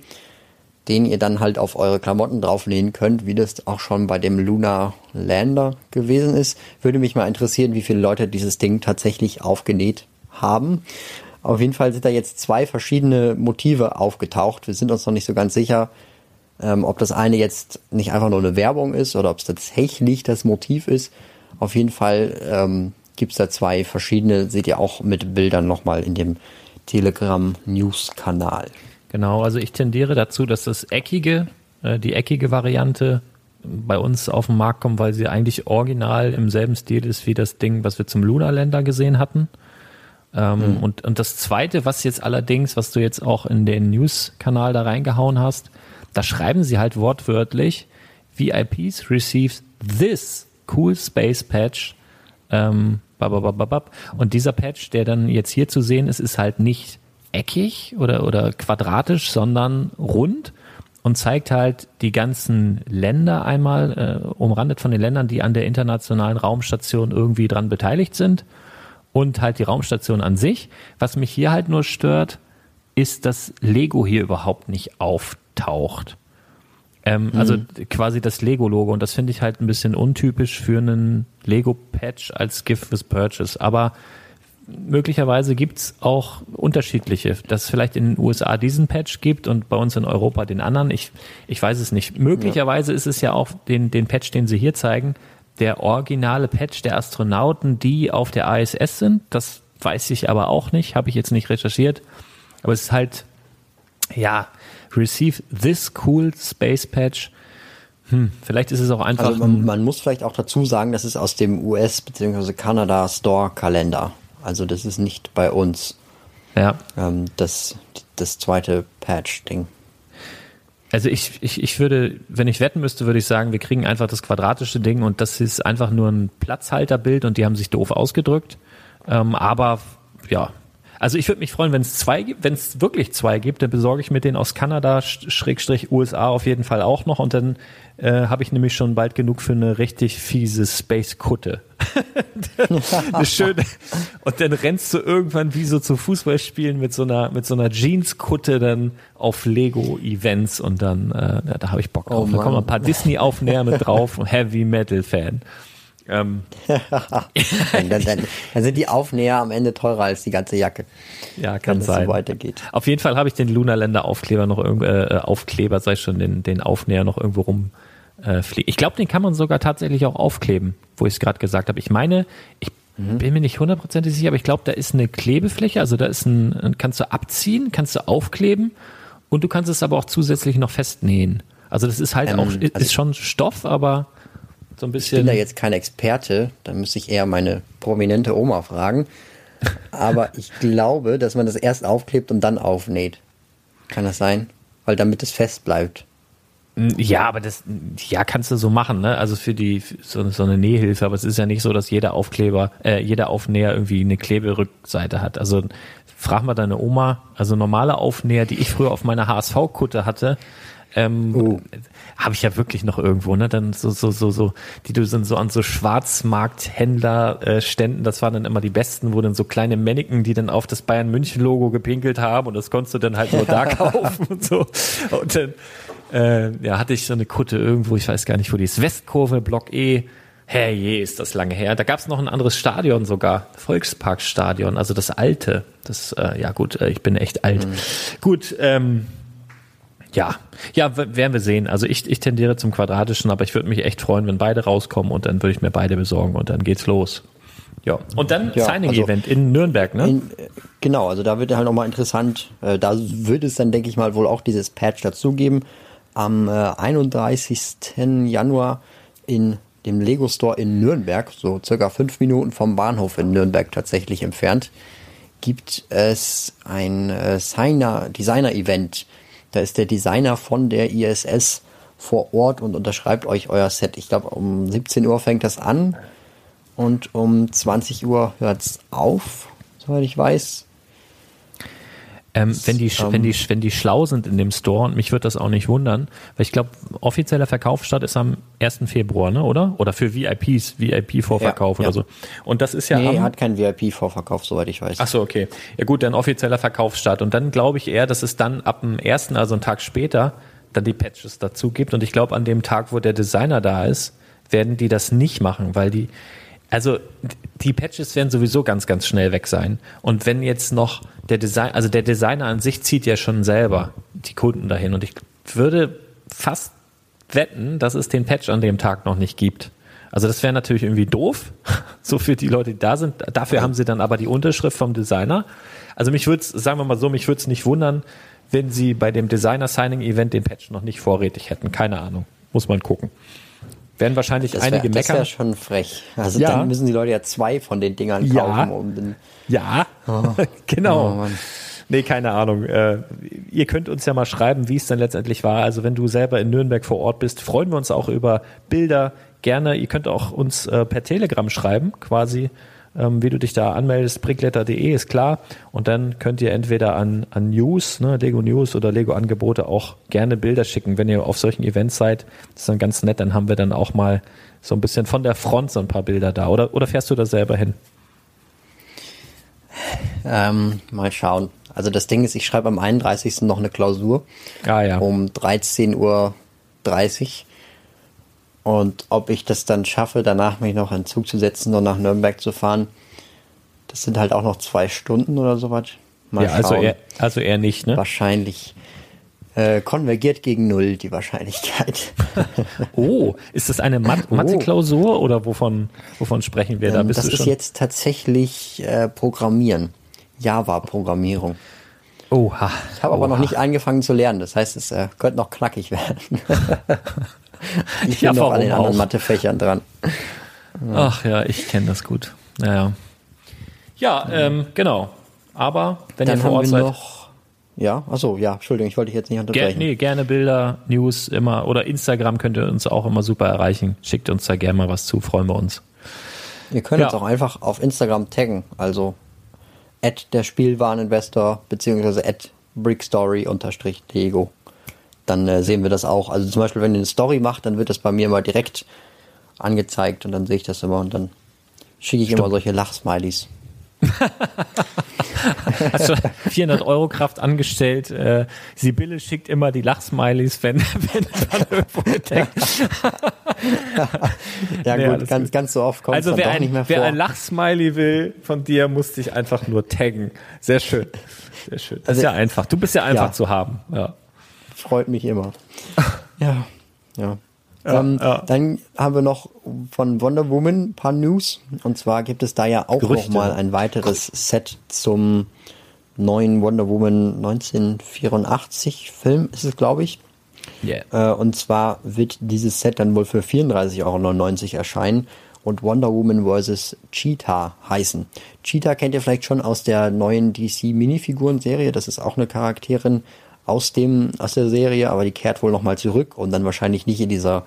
den ihr dann halt auf eure Klamotten drauflehnen könnt, wie das auch schon bei dem Lunar Lander gewesen ist. Würde mich mal interessieren, wie viele Leute dieses Ding tatsächlich aufgenäht haben. Auf jeden Fall sind da jetzt zwei verschiedene Motive aufgetaucht. Wir sind uns noch nicht so ganz sicher, ähm, ob das eine jetzt nicht einfach nur eine Werbung ist oder ob es tatsächlich das Motiv ist. Auf jeden Fall ähm, gibt es da zwei verschiedene, seht ihr auch mit Bildern nochmal in dem Telegram News Kanal. Genau, also ich tendiere dazu, dass das eckige, äh, die eckige Variante bei uns auf den Markt kommt, weil sie eigentlich original im selben Stil ist wie das Ding, was wir zum Lunar Länder gesehen hatten. Ähm, mhm. und, und das zweite, was jetzt allerdings, was du jetzt auch in den News-Kanal da reingehauen hast, da schreiben sie halt wortwörtlich, VIPs receive this cool space patch. Ähm, und dieser Patch, der dann jetzt hier zu sehen ist, ist halt nicht eckig oder, oder quadratisch, sondern rund und zeigt halt die ganzen Länder einmal, äh, umrandet von den Ländern, die an der internationalen Raumstation irgendwie dran beteiligt sind und halt die Raumstation an sich. Was mich hier halt nur stört, ist, dass Lego hier überhaupt nicht auf taucht. Ähm, mhm. Also quasi das Lego-Logo und das finde ich halt ein bisschen untypisch für einen Lego-Patch als Gift with Purchase. Aber möglicherweise gibt's auch unterschiedliche, dass es vielleicht in den USA diesen Patch gibt und bei uns in Europa den anderen. Ich, ich weiß es nicht. Möglicherweise ja. ist es ja auch den, den Patch, den sie hier zeigen, der originale Patch der Astronauten, die auf der ISS sind. Das weiß ich aber auch nicht, habe ich jetzt nicht recherchiert. Aber es ist halt, ja, receive this cool space patch. Hm, vielleicht ist es auch einfach. Also man, man muss vielleicht auch dazu sagen, das ist aus dem US- bzw. Kanada Store-Kalender. Also das ist nicht bei uns. Ja. Ähm, das, das zweite Patch-Ding. Also ich, ich, ich würde, wenn ich wetten müsste, würde ich sagen, wir kriegen einfach das quadratische Ding und das ist einfach nur ein Platzhalterbild und die haben sich doof ausgedrückt. Ähm, aber ja, also ich würde mich freuen, wenn es zwei gibt, wenn es wirklich zwei gibt, dann besorge ich mir den aus Kanada, Schrägstrich USA auf jeden Fall auch noch und dann äh, habe ich nämlich schon bald genug für eine richtig fiese Space-Kutte. eine schöne. Und dann rennst du irgendwann wie so zu Fußballspielen mit so einer mit so einer Jeans-Kutte dann auf Lego-Events und dann äh, da habe ich Bock drauf. Oh, da kommen ein paar Disney-Aufnäher mit drauf und Heavy Metal-Fan. Ähm. dann, dann, dann, sind die Aufnäher am Ende teurer als die ganze Jacke. Ja, kann wenn sein. So weitergeht. Auf jeden Fall habe ich den Lunarländer Aufkleber noch irgendwo, äh, Aufkleber, sei schon den, den Aufnäher noch irgendwo rum äh. Ich glaube, den kann man sogar tatsächlich auch aufkleben, wo ich es gerade gesagt habe. Ich meine, ich mhm. bin mir nicht hundertprozentig sicher, aber ich glaube, da ist eine Klebefläche, also da ist ein, kannst du abziehen, kannst du aufkleben und du kannst es aber auch zusätzlich noch festnähen. Also das ist halt ähm, auch, ist also schon Stoff, aber so ein bisschen. Ich bin da jetzt kein Experte, da müsste ich eher meine prominente Oma fragen. Aber ich glaube, dass man das erst aufklebt und dann aufnäht. Kann das sein? Weil damit es fest bleibt. Ja, aber das, ja, kannst du so machen, ne? Also für die, so, so eine Nähhilfe, aber es ist ja nicht so, dass jeder Aufkleber, äh, jeder Aufnäher irgendwie eine Kleberückseite hat. Also frag mal deine Oma, also normale Aufnäher, die ich früher auf meiner HSV-Kutte hatte, Ähm, uh. Habe ich ja wirklich noch irgendwo, ne? Dann so, so, so, so, die du sind so an so Schwarzmarkthändler-Ständen, das waren dann immer die besten, wo dann so kleine Mannequin, die dann auf das Bayern München-Logo gepinkelt haben und das konntest du dann halt nur da kaufen und so. Und dann äh, ja, hatte ich so eine Kutte irgendwo, ich weiß gar nicht, wo die ist, Westkurve, Block E. Herrje, ist das lange her. Da gab es noch ein anderes Stadion sogar, Volksparkstadion, also das alte. Das, äh, ja gut, äh, ich bin echt alt. Mhm. Gut, ähm, ja, ja, werden wir sehen. Also ich, ich tendiere zum Quadratischen, aber ich würde mich echt freuen, wenn beide rauskommen und dann würde ich mir beide besorgen und dann geht's los. Ja, und dann ja, Signing-Event also in Nürnberg, ne? In, genau, also da wird halt nochmal interessant. Äh, da wird es dann, denke ich mal, wohl auch dieses Patch dazugeben. Am äh, 31. Januar in dem Lego Store in Nürnberg, so circa fünf Minuten vom Bahnhof in Nürnberg tatsächlich entfernt, gibt es ein äh, Designer-Event da ist der Designer von der ISS vor Ort und unterschreibt euch euer Set. Ich glaube, um 17 Uhr fängt das an und um 20 Uhr hört es auf, soweit ich weiß. Ähm, wenn, die, ähm, wenn, die, wenn die schlau sind in dem Store, und mich würde das auch nicht wundern, weil ich glaube, offizieller Verkaufsstart ist am 1. Februar, ne, oder? Oder für VIPs, VIP-Vorverkauf ja, oder ja. so. Und das ist ja. Nee, am, hat keinen VIP-Vorverkauf, soweit ich weiß. Ach so, okay. Ja gut, dann offizieller Verkaufsstart. Und dann glaube ich eher, dass es dann ab dem 1., also einen Tag später, dann die Patches dazu gibt. Und ich glaube, an dem Tag, wo der Designer da ist, werden die das nicht machen, weil die, also die Patches werden sowieso ganz, ganz schnell weg sein. Und wenn jetzt noch der Design, also der Designer an sich zieht ja schon selber die Kunden dahin. Und ich würde fast wetten, dass es den Patch an dem Tag noch nicht gibt. Also das wäre natürlich irgendwie doof, so für die Leute, die da sind. Dafür haben sie dann aber die Unterschrift vom Designer. Also mich würde es, sagen wir mal so, mich würde es nicht wundern, wenn sie bei dem Designer-Signing-Event den Patch noch nicht vorrätig hätten. Keine Ahnung. Muss man gucken werden wahrscheinlich das einige wär, meckern. Das ist ja schon frech. Also ja. dann müssen die Leute ja zwei von den Dingern kaufen. Ja, um den ja. Oh. genau. Oh, nee, keine Ahnung. Äh, ihr könnt uns ja mal schreiben, wie es dann letztendlich war. Also wenn du selber in Nürnberg vor Ort bist, freuen wir uns auch über Bilder. Gerne, ihr könnt auch uns äh, per Telegram schreiben, quasi ähm, wie du dich da anmeldest, brickletter.de ist klar. Und dann könnt ihr entweder an, an News, ne, Lego News oder Lego Angebote auch gerne Bilder schicken, wenn ihr auf solchen Events seid. Das ist dann ganz nett, dann haben wir dann auch mal so ein bisschen von der Front so ein paar Bilder da. Oder, oder fährst du da selber hin? Ähm, mal schauen. Also das Ding ist, ich schreibe am 31. noch eine Klausur. Ah, ja. Um 13.30 Uhr. Und ob ich das dann schaffe, danach mich noch in Zug zu setzen und nach Nürnberg zu fahren, das sind halt auch noch zwei Stunden oder sowas. Mal ja, also eher, also eher nicht, ne? Wahrscheinlich. Äh, konvergiert gegen null die Wahrscheinlichkeit. oh, ist das eine Mat oh. Mathe-Klausur oder wovon, wovon sprechen wir da? Ähm, das ist jetzt tatsächlich äh, Programmieren. Java-Programmierung. Oha. Ich habe aber noch nicht angefangen zu lernen. Das heißt, es äh, könnte noch knackig werden. ich bin ja, noch an den anderen Mathefächern dran. Ach ja, ich kenne das gut. Naja. Ja, ähm, genau. Aber wenn Dann ihr vor Ort seid. Noch, ja, achso, ja, Entschuldigung, ich wollte dich jetzt nicht unterbrechen. Ger nee, gerne Bilder, News immer oder Instagram könnt ihr uns auch immer super erreichen. Schickt uns da gerne mal was zu, freuen wir uns. Ihr könnt ja. uns auch einfach auf Instagram taggen, also at der Spielwareninvestor beziehungsweise at brickstory unterstrich Lego dann äh, sehen wir das auch. Also zum Beispiel, wenn ihr eine Story macht, dann wird das bei mir mal direkt angezeigt und dann sehe ich das immer und dann schicke ich Stimmt. immer solche Lachsmilies. Hast du 400 Euro Kraft angestellt? Äh, Sibylle schickt immer die Lachsmilies, wenn, wenn dann irgendwo entdeckt. ja, nee, gut, ganz, gut. ganz so oft kommt also es wer ein, nicht mehr vor. Wer ein Lachsmiley will von dir, muss dich einfach nur taggen. Sehr schön. Sehr schön. Das also, ist ja einfach. Du bist ja einfach ja. zu haben. Ja freut mich immer. ja, ja. Ja, ähm, ja. Dann haben wir noch von Wonder Woman ein paar News. Und zwar gibt es da ja auch Gerüchte. noch mal ein weiteres Set zum neuen Wonder Woman 1984 Film, ist es, glaube ich. Yeah. Äh, und zwar wird dieses Set dann wohl für 34,99 Euro erscheinen und Wonder Woman vs. Cheetah heißen. Cheetah kennt ihr vielleicht schon aus der neuen DC Minifiguren-Serie. Das ist auch eine Charakterin aus dem, aus der Serie, aber die kehrt wohl nochmal zurück und dann wahrscheinlich nicht in dieser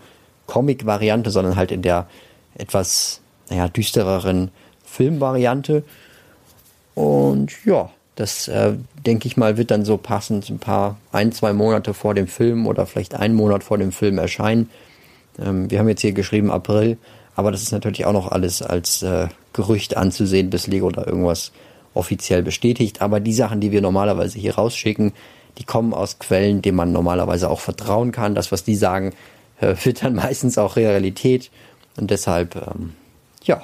Comic-Variante, sondern halt in der etwas, naja, düstereren Filmvariante. Und ja, Das äh, denke ich mal wird dann so passend ein paar, ein, zwei Monate vor dem Film oder vielleicht einen Monat vor dem Film erscheinen. Ähm, wir haben jetzt hier geschrieben April, aber das ist natürlich auch noch alles als äh, Gerücht anzusehen, bis Lego da irgendwas offiziell bestätigt. Aber die Sachen, die wir normalerweise hier rausschicken, die kommen aus Quellen, denen man normalerweise auch vertrauen kann. Das, was die sagen, äh, wird dann meistens auch Realität. Und deshalb, ähm, ja.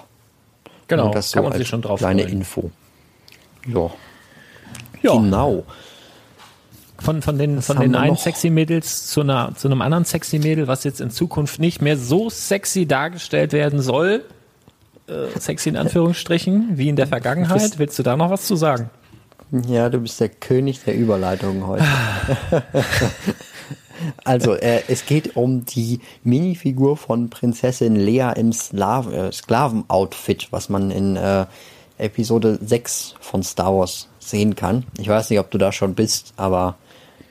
Genau, das so kann man sich schon drauf Kleine freuen. Info. Ja. ja. Genau. Von, von den, von den einen sexy Mädels zu, einer, zu einem anderen sexy Mädel, was jetzt in Zukunft nicht mehr so sexy dargestellt werden soll, äh, sexy in Anführungsstrichen, wie in der Vergangenheit. Willst du da noch was zu sagen? Ja, du bist der König der Überleitungen heute. also, äh, es geht um die Minifigur von Prinzessin Lea im Slav äh, Sklavenoutfit, was man in äh, Episode 6 von Star Wars sehen kann. Ich weiß nicht, ob du da schon bist, aber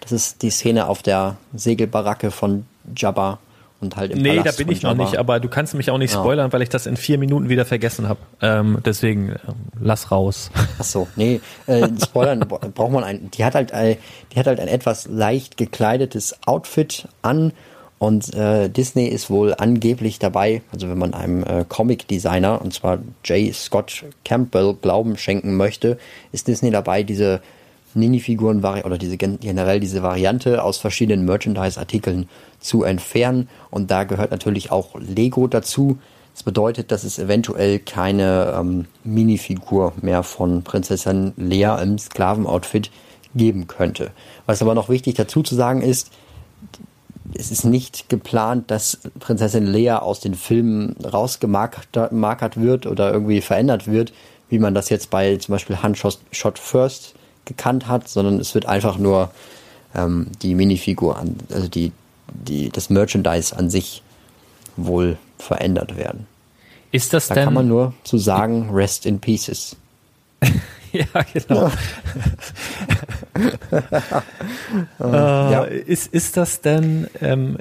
das ist die Szene auf der Segelbaracke von Jabba und halt im Nee, Palast da bin ich noch nicht, aber du kannst mich auch nicht spoilern, ja. weil ich das in vier Minuten wieder vergessen habe. Ähm, deswegen äh, lass raus. Ach so, nee, äh, spoilern braucht man ein. Die hat halt, äh, die hat halt ein etwas leicht gekleidetes Outfit an und äh, Disney ist wohl angeblich dabei, also wenn man einem äh, Comic-Designer, und zwar J. Scott Campbell, Glauben schenken möchte, ist Disney dabei, diese Minifiguren oder diese generell diese Variante aus verschiedenen Merchandise-Artikeln zu entfernen. Und da gehört natürlich auch Lego dazu. Das bedeutet, dass es eventuell keine ähm, Minifigur mehr von Prinzessin Lea im Sklavenoutfit geben könnte. Was aber noch wichtig dazu zu sagen ist, es ist nicht geplant, dass Prinzessin Lea aus den Filmen rausgemarkert wird oder irgendwie verändert wird, wie man das jetzt bei zum Beispiel Hand Shot First gekannt hat, sondern es wird einfach nur ähm, die Minifigur, an, also die, die, das Merchandise an sich wohl verändert werden. Ist das da denn? kann man nur zu sagen, rest in pieces. ja, genau. äh, ja. Ist, ist das denn, ähm,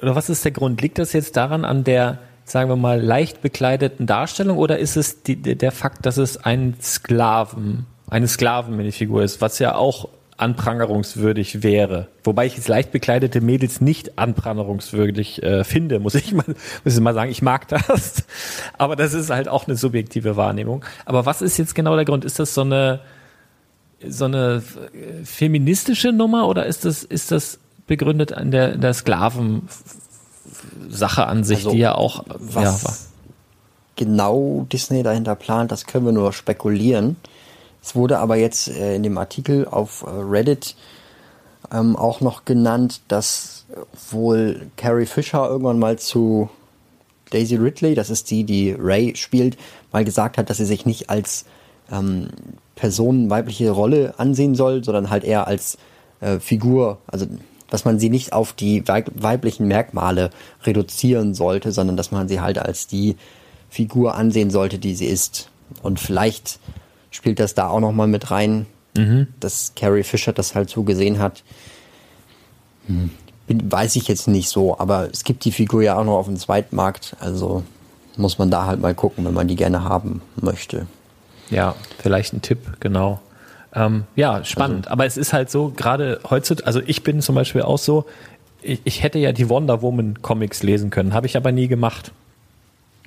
oder was ist der Grund? Liegt das jetzt daran an der, sagen wir mal, leicht bekleideten Darstellung oder ist es die, der Fakt, dass es ein Sklaven eine Sklavenminifigur ist, was ja auch anprangerungswürdig wäre. Wobei ich jetzt leicht bekleidete Mädels nicht anprangerungswürdig äh, finde, muss ich mal, muss ich mal sagen. Ich mag das. Aber das ist halt auch eine subjektive Wahrnehmung. Aber was ist jetzt genau der Grund? Ist das so eine, so eine feministische Nummer oder ist das, ist das begründet an der, der Sklavensache an sich, also, die ja auch, was ja, genau Disney dahinter plant, das können wir nur spekulieren. Es wurde aber jetzt äh, in dem Artikel auf äh, Reddit ähm, auch noch genannt, dass wohl Carrie Fisher irgendwann mal zu Daisy Ridley, das ist die, die Ray spielt, mal gesagt hat, dass sie sich nicht als ähm, Person weibliche Rolle ansehen soll, sondern halt eher als äh, Figur, also dass man sie nicht auf die weiblichen Merkmale reduzieren sollte, sondern dass man sie halt als die Figur ansehen sollte, die sie ist. Und vielleicht spielt das da auch nochmal mit rein, mhm. dass Carrie Fisher das halt so gesehen hat. Hm. Weiß ich jetzt nicht so, aber es gibt die Figur ja auch noch auf dem Zweitmarkt, also muss man da halt mal gucken, wenn man die gerne haben möchte. Ja, vielleicht ein Tipp, genau. Ähm, ja, spannend. Also, aber es ist halt so, gerade heutzutage, also ich bin zum Beispiel auch so, ich, ich hätte ja die Wonder Woman Comics lesen können, habe ich aber nie gemacht.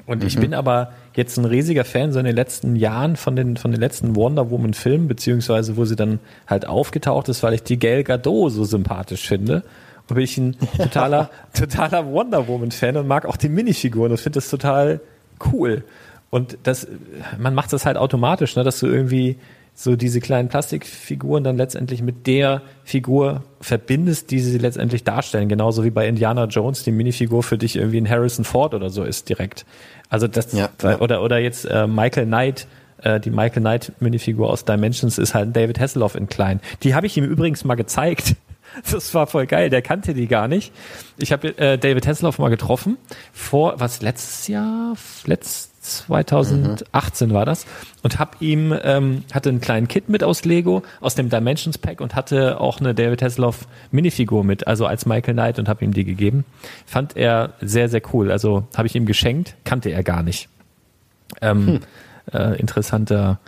Und mhm. ich bin aber jetzt ein riesiger Fan so in den letzten Jahren von den, von den letzten Wonder Woman Filmen, beziehungsweise wo sie dann halt aufgetaucht ist, weil ich die Gal Gadot so sympathisch finde. Und bin ich ein totaler, totaler Wonder Woman Fan und mag auch die Minifiguren und finde das total cool. Und das, man macht das halt automatisch, ne, dass du irgendwie so diese kleinen Plastikfiguren dann letztendlich mit der Figur verbindest, die sie letztendlich darstellen. Genauso wie bei Indiana Jones die Minifigur für dich irgendwie ein Harrison Ford oder so ist direkt. Also das ja, oder oder jetzt äh, Michael Knight, äh, die Michael Knight Minifigur aus Dimensions ist halt David Hasselhoff in klein. Die habe ich ihm übrigens mal gezeigt. Das war voll geil, der kannte die gar nicht. Ich habe äh, David Hasselhoff mal getroffen vor was letztes Jahr, letzt 2018 mhm. war das und hab ihm ähm, hatte einen kleinen Kit mit aus Lego aus dem Dimensions Pack und hatte auch eine David Hasselhoff Minifigur mit also als Michael Knight und habe ihm die gegeben fand er sehr sehr cool also habe ich ihm geschenkt kannte er gar nicht ähm, hm. äh, interessanter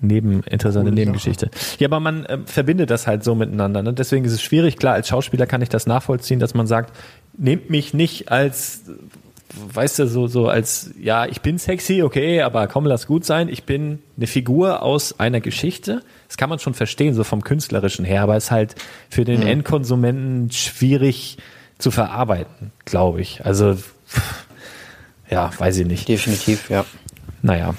neben, interessante Nebengeschichte. Ja, aber man äh, verbindet das halt so miteinander. Ne? Deswegen ist es schwierig. Klar, als Schauspieler kann ich das nachvollziehen, dass man sagt, nehmt mich nicht als, weißt du, so, so als, ja, ich bin sexy, okay, aber komm, lass gut sein. Ich bin eine Figur aus einer Geschichte. Das kann man schon verstehen, so vom künstlerischen her, aber es ist halt für den mhm. Endkonsumenten schwierig zu verarbeiten, glaube ich. Also, ja, weiß ich nicht. Definitiv, ja. Naja,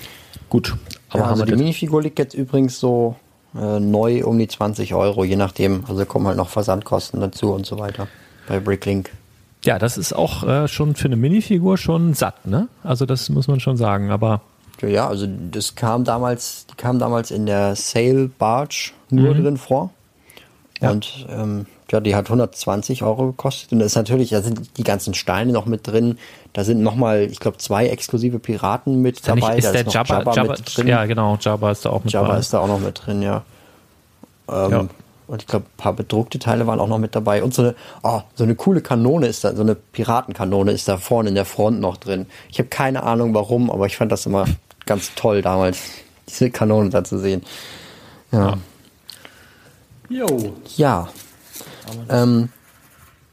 gut. Aber ja, also die Minifigur liegt jetzt übrigens so äh, neu um die 20 Euro, je nachdem. Also kommen halt noch Versandkosten dazu und so weiter bei Bricklink. Ja, das ist auch äh, schon für eine Minifigur schon satt, ne? Also das muss man schon sagen, aber. Ja, also das kam damals, die kam damals in der Sale Barge nur mhm. drin vor. Ja. Und ähm, ja, die hat 120 Euro gekostet. Und da ist natürlich, da sind die ganzen Steine noch mit drin. Da sind nochmal, ich glaube, zwei exklusive Piraten mit ist dabei. Nicht, ist da der ist Jabba, Jabba, Jabba, mit drin. Ja, genau, Jabba ist da auch mit Jabba bei. ist da auch noch mit drin, ja. Ähm, ja. Und ich glaube, ein paar bedruckte Teile waren auch noch mit dabei. Und so eine, oh, so eine coole Kanone ist da, so eine Piratenkanone ist da vorne in der Front noch drin. Ich habe keine Ahnung warum, aber ich fand das immer ganz toll damals, diese Kanone da zu sehen. Ja. Jo. Ja. Ähm,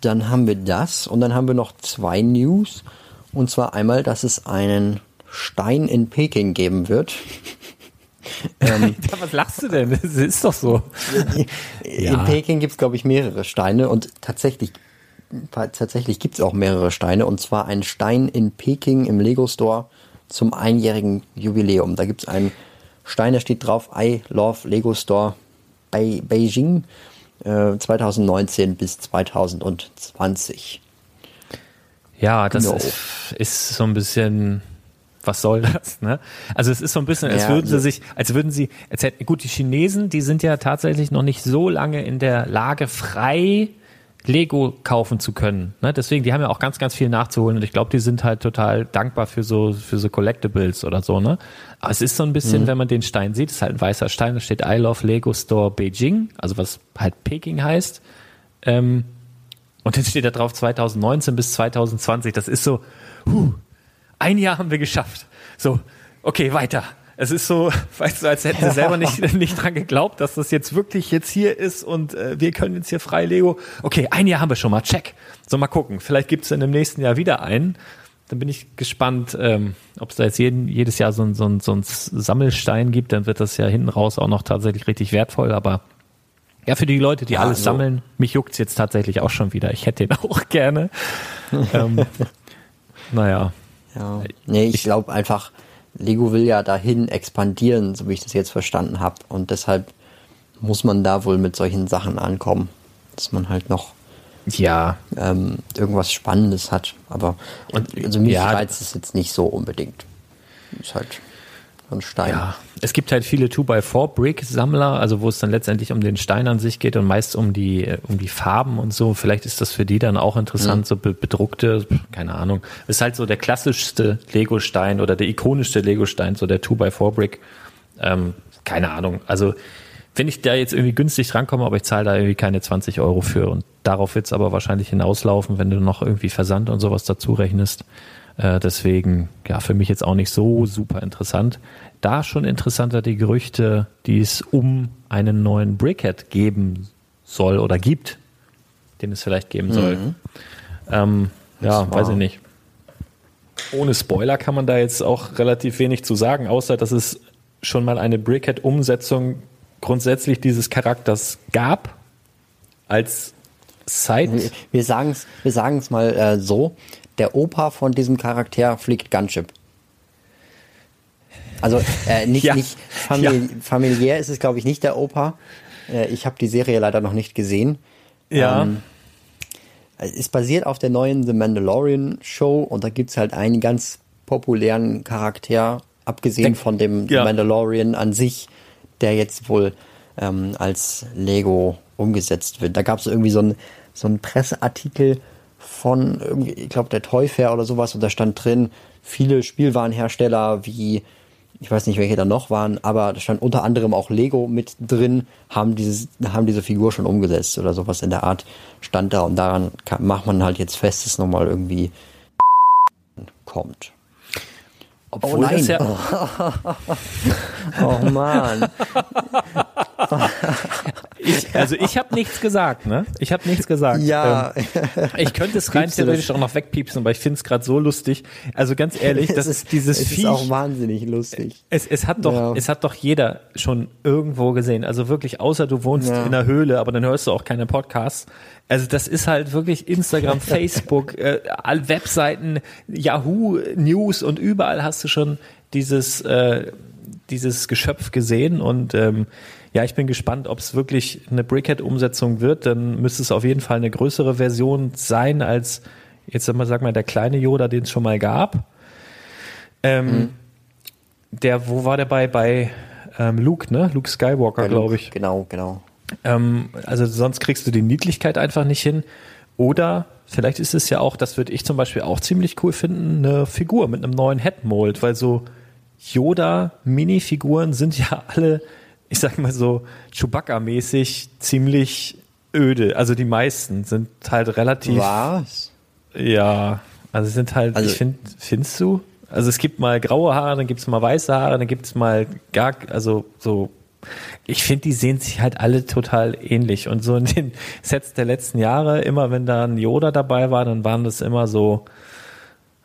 dann haben wir das und dann haben wir noch zwei News. Und zwar einmal, dass es einen Stein in Peking geben wird. Ähm, was lachst du denn? Das ist doch so. In ja. Peking gibt es, glaube ich, mehrere Steine und tatsächlich, tatsächlich gibt es auch mehrere Steine. Und zwar ein Stein in Peking im Lego Store zum einjährigen Jubiläum. Da gibt es einen Stein, der steht drauf, I love Lego Store bei Beijing. 2019 äh, bis 2020. Ja, das genau. ist, ist, so ein bisschen, was soll das, ne? Also es ist so ein bisschen, als ja, würden sie sich, als würden sie, als hätten, gut, die Chinesen, die sind ja tatsächlich noch nicht so lange in der Lage, frei Lego kaufen zu können. Ne? Deswegen, die haben ja auch ganz, ganz viel nachzuholen und ich glaube, die sind halt total dankbar für so, für so Collectibles oder so, ne? Aber es ist so ein bisschen, mhm. wenn man den Stein sieht, ist halt ein weißer Stein, da steht I love Lego Store Beijing, also was halt Peking heißt. Ähm, und jetzt steht da drauf 2019 bis 2020. Das ist so, huh, ein Jahr haben wir geschafft. So, okay, weiter. Es ist so, weißt du, als hätten sie selber nicht, nicht dran geglaubt, dass das jetzt wirklich jetzt hier ist und äh, wir können jetzt hier frei Lego. Okay, ein Jahr haben wir schon mal, check. So, mal gucken. Vielleicht gibt es in dem nächsten Jahr wieder einen. Dann bin ich gespannt, ähm, ob es da jetzt jeden, jedes Jahr so ein, so, ein, so ein Sammelstein gibt. Dann wird das ja hinten raus auch noch tatsächlich richtig wertvoll. Aber ja, für die Leute, die ja, alles so. sammeln, mich juckt's jetzt tatsächlich auch schon wieder. Ich hätte den auch gerne. ähm, naja. Ja. Nee, ich, glaube einfach, Lego will ja dahin expandieren, so wie ich das jetzt verstanden habe. Und deshalb muss man da wohl mit solchen Sachen ankommen, dass man halt noch ja ähm, irgendwas Spannendes hat. Aber und, also mich ja, reizt es jetzt nicht so unbedingt. Ist halt ein Stein. Ja, es gibt halt viele 2x4-Brick-Sammler, also wo es dann letztendlich um den Stein an sich geht und meist um die, um die Farben und so. Vielleicht ist das für die dann auch interessant, mhm. so bedruckte, keine Ahnung. Ist halt so der klassischste Lego-Stein oder der ikonischste Lego-Stein, so der 2x4-Brick. Ähm, keine Ahnung. Also, wenn ich da jetzt irgendwie günstig drankomme, aber ich zahle da irgendwie keine 20 Euro für und darauf wird es aber wahrscheinlich hinauslaufen, wenn du noch irgendwie Versand und sowas dazu rechnest. Äh, deswegen, ja, für mich jetzt auch nicht so super interessant. Da schon interessanter die Gerüchte, die es um einen neuen Brickhead geben soll oder gibt, den es vielleicht geben soll. Mhm. Ähm, ja, weiß ich nicht. Ohne Spoiler kann man da jetzt auch relativ wenig zu sagen, außer dass es schon mal eine Brickhead-Umsetzung grundsätzlich dieses Charakters gab als Side. Wir sagen es wir sagen's mal äh, so, der Opa von diesem Charakter fliegt Gunship. Also äh, nicht, ja. nicht famili ja. familiär ist es, glaube ich, nicht der Opa. Äh, ich habe die Serie leider noch nicht gesehen. Ja. Ähm, es basiert auf der neuen The Mandalorian Show und da gibt es halt einen ganz populären Charakter, abgesehen der, von dem ja. Mandalorian an sich, der jetzt wohl ähm, als Lego umgesetzt wird. Da gab es irgendwie so einen so einen Presseartikel, von, ich glaube, der Toy Fair oder sowas und da stand drin, viele Spielwarenhersteller wie, ich weiß nicht, welche da noch waren, aber da stand unter anderem auch Lego mit drin, haben, dieses, haben diese Figur schon umgesetzt oder sowas in der Art stand da und daran kann, macht man halt jetzt fest, dass nochmal irgendwie kommt. Obwohl oh nein. Ja oh Mann. ich, also ich habe nichts gesagt, ne? Ich habe nichts gesagt. Ja. Ähm, ich könnte es rein theoretisch auch noch wegpiepsen, aber ich finde es gerade so lustig. Also ganz ehrlich, das ist dieses es Viech. ist auch wahnsinnig lustig. Es, es hat doch, ja. es hat doch jeder schon irgendwo gesehen. Also wirklich, außer du wohnst ja. in einer Höhle, aber dann hörst du auch keine Podcasts. Also das ist halt wirklich Instagram, Facebook, äh, Webseiten, Yahoo News und überall hast du schon dieses äh, dieses Geschöpf gesehen und ähm, ja, ich bin gespannt, ob es wirklich eine Brickhead-Umsetzung wird. Dann müsste es auf jeden Fall eine größere Version sein als jetzt sag mal, sag mal der kleine Yoda, den es schon mal gab. Ähm, mhm. Der, wo war der bei bei ähm, Luke, ne? Luke Skywalker, glaube ich. Genau, genau. Ähm, also sonst kriegst du die Niedlichkeit einfach nicht hin. Oder vielleicht ist es ja auch, das würde ich zum Beispiel auch ziemlich cool finden, eine Figur mit einem neuen Headmold, weil so Yoda-Minifiguren sind ja alle, ich sag mal so, Chewbacca-mäßig ziemlich öde. Also die meisten sind halt relativ. Was? Ja, also sind halt, also, ich finde, findest du? Also es gibt mal graue Haare, dann gibt es mal weiße Haare, dann gibt es mal gar, also so ich finde, die sehen sich halt alle total ähnlich. Und so in den Sets der letzten Jahre, immer wenn da ein Yoda dabei war, dann waren das immer so,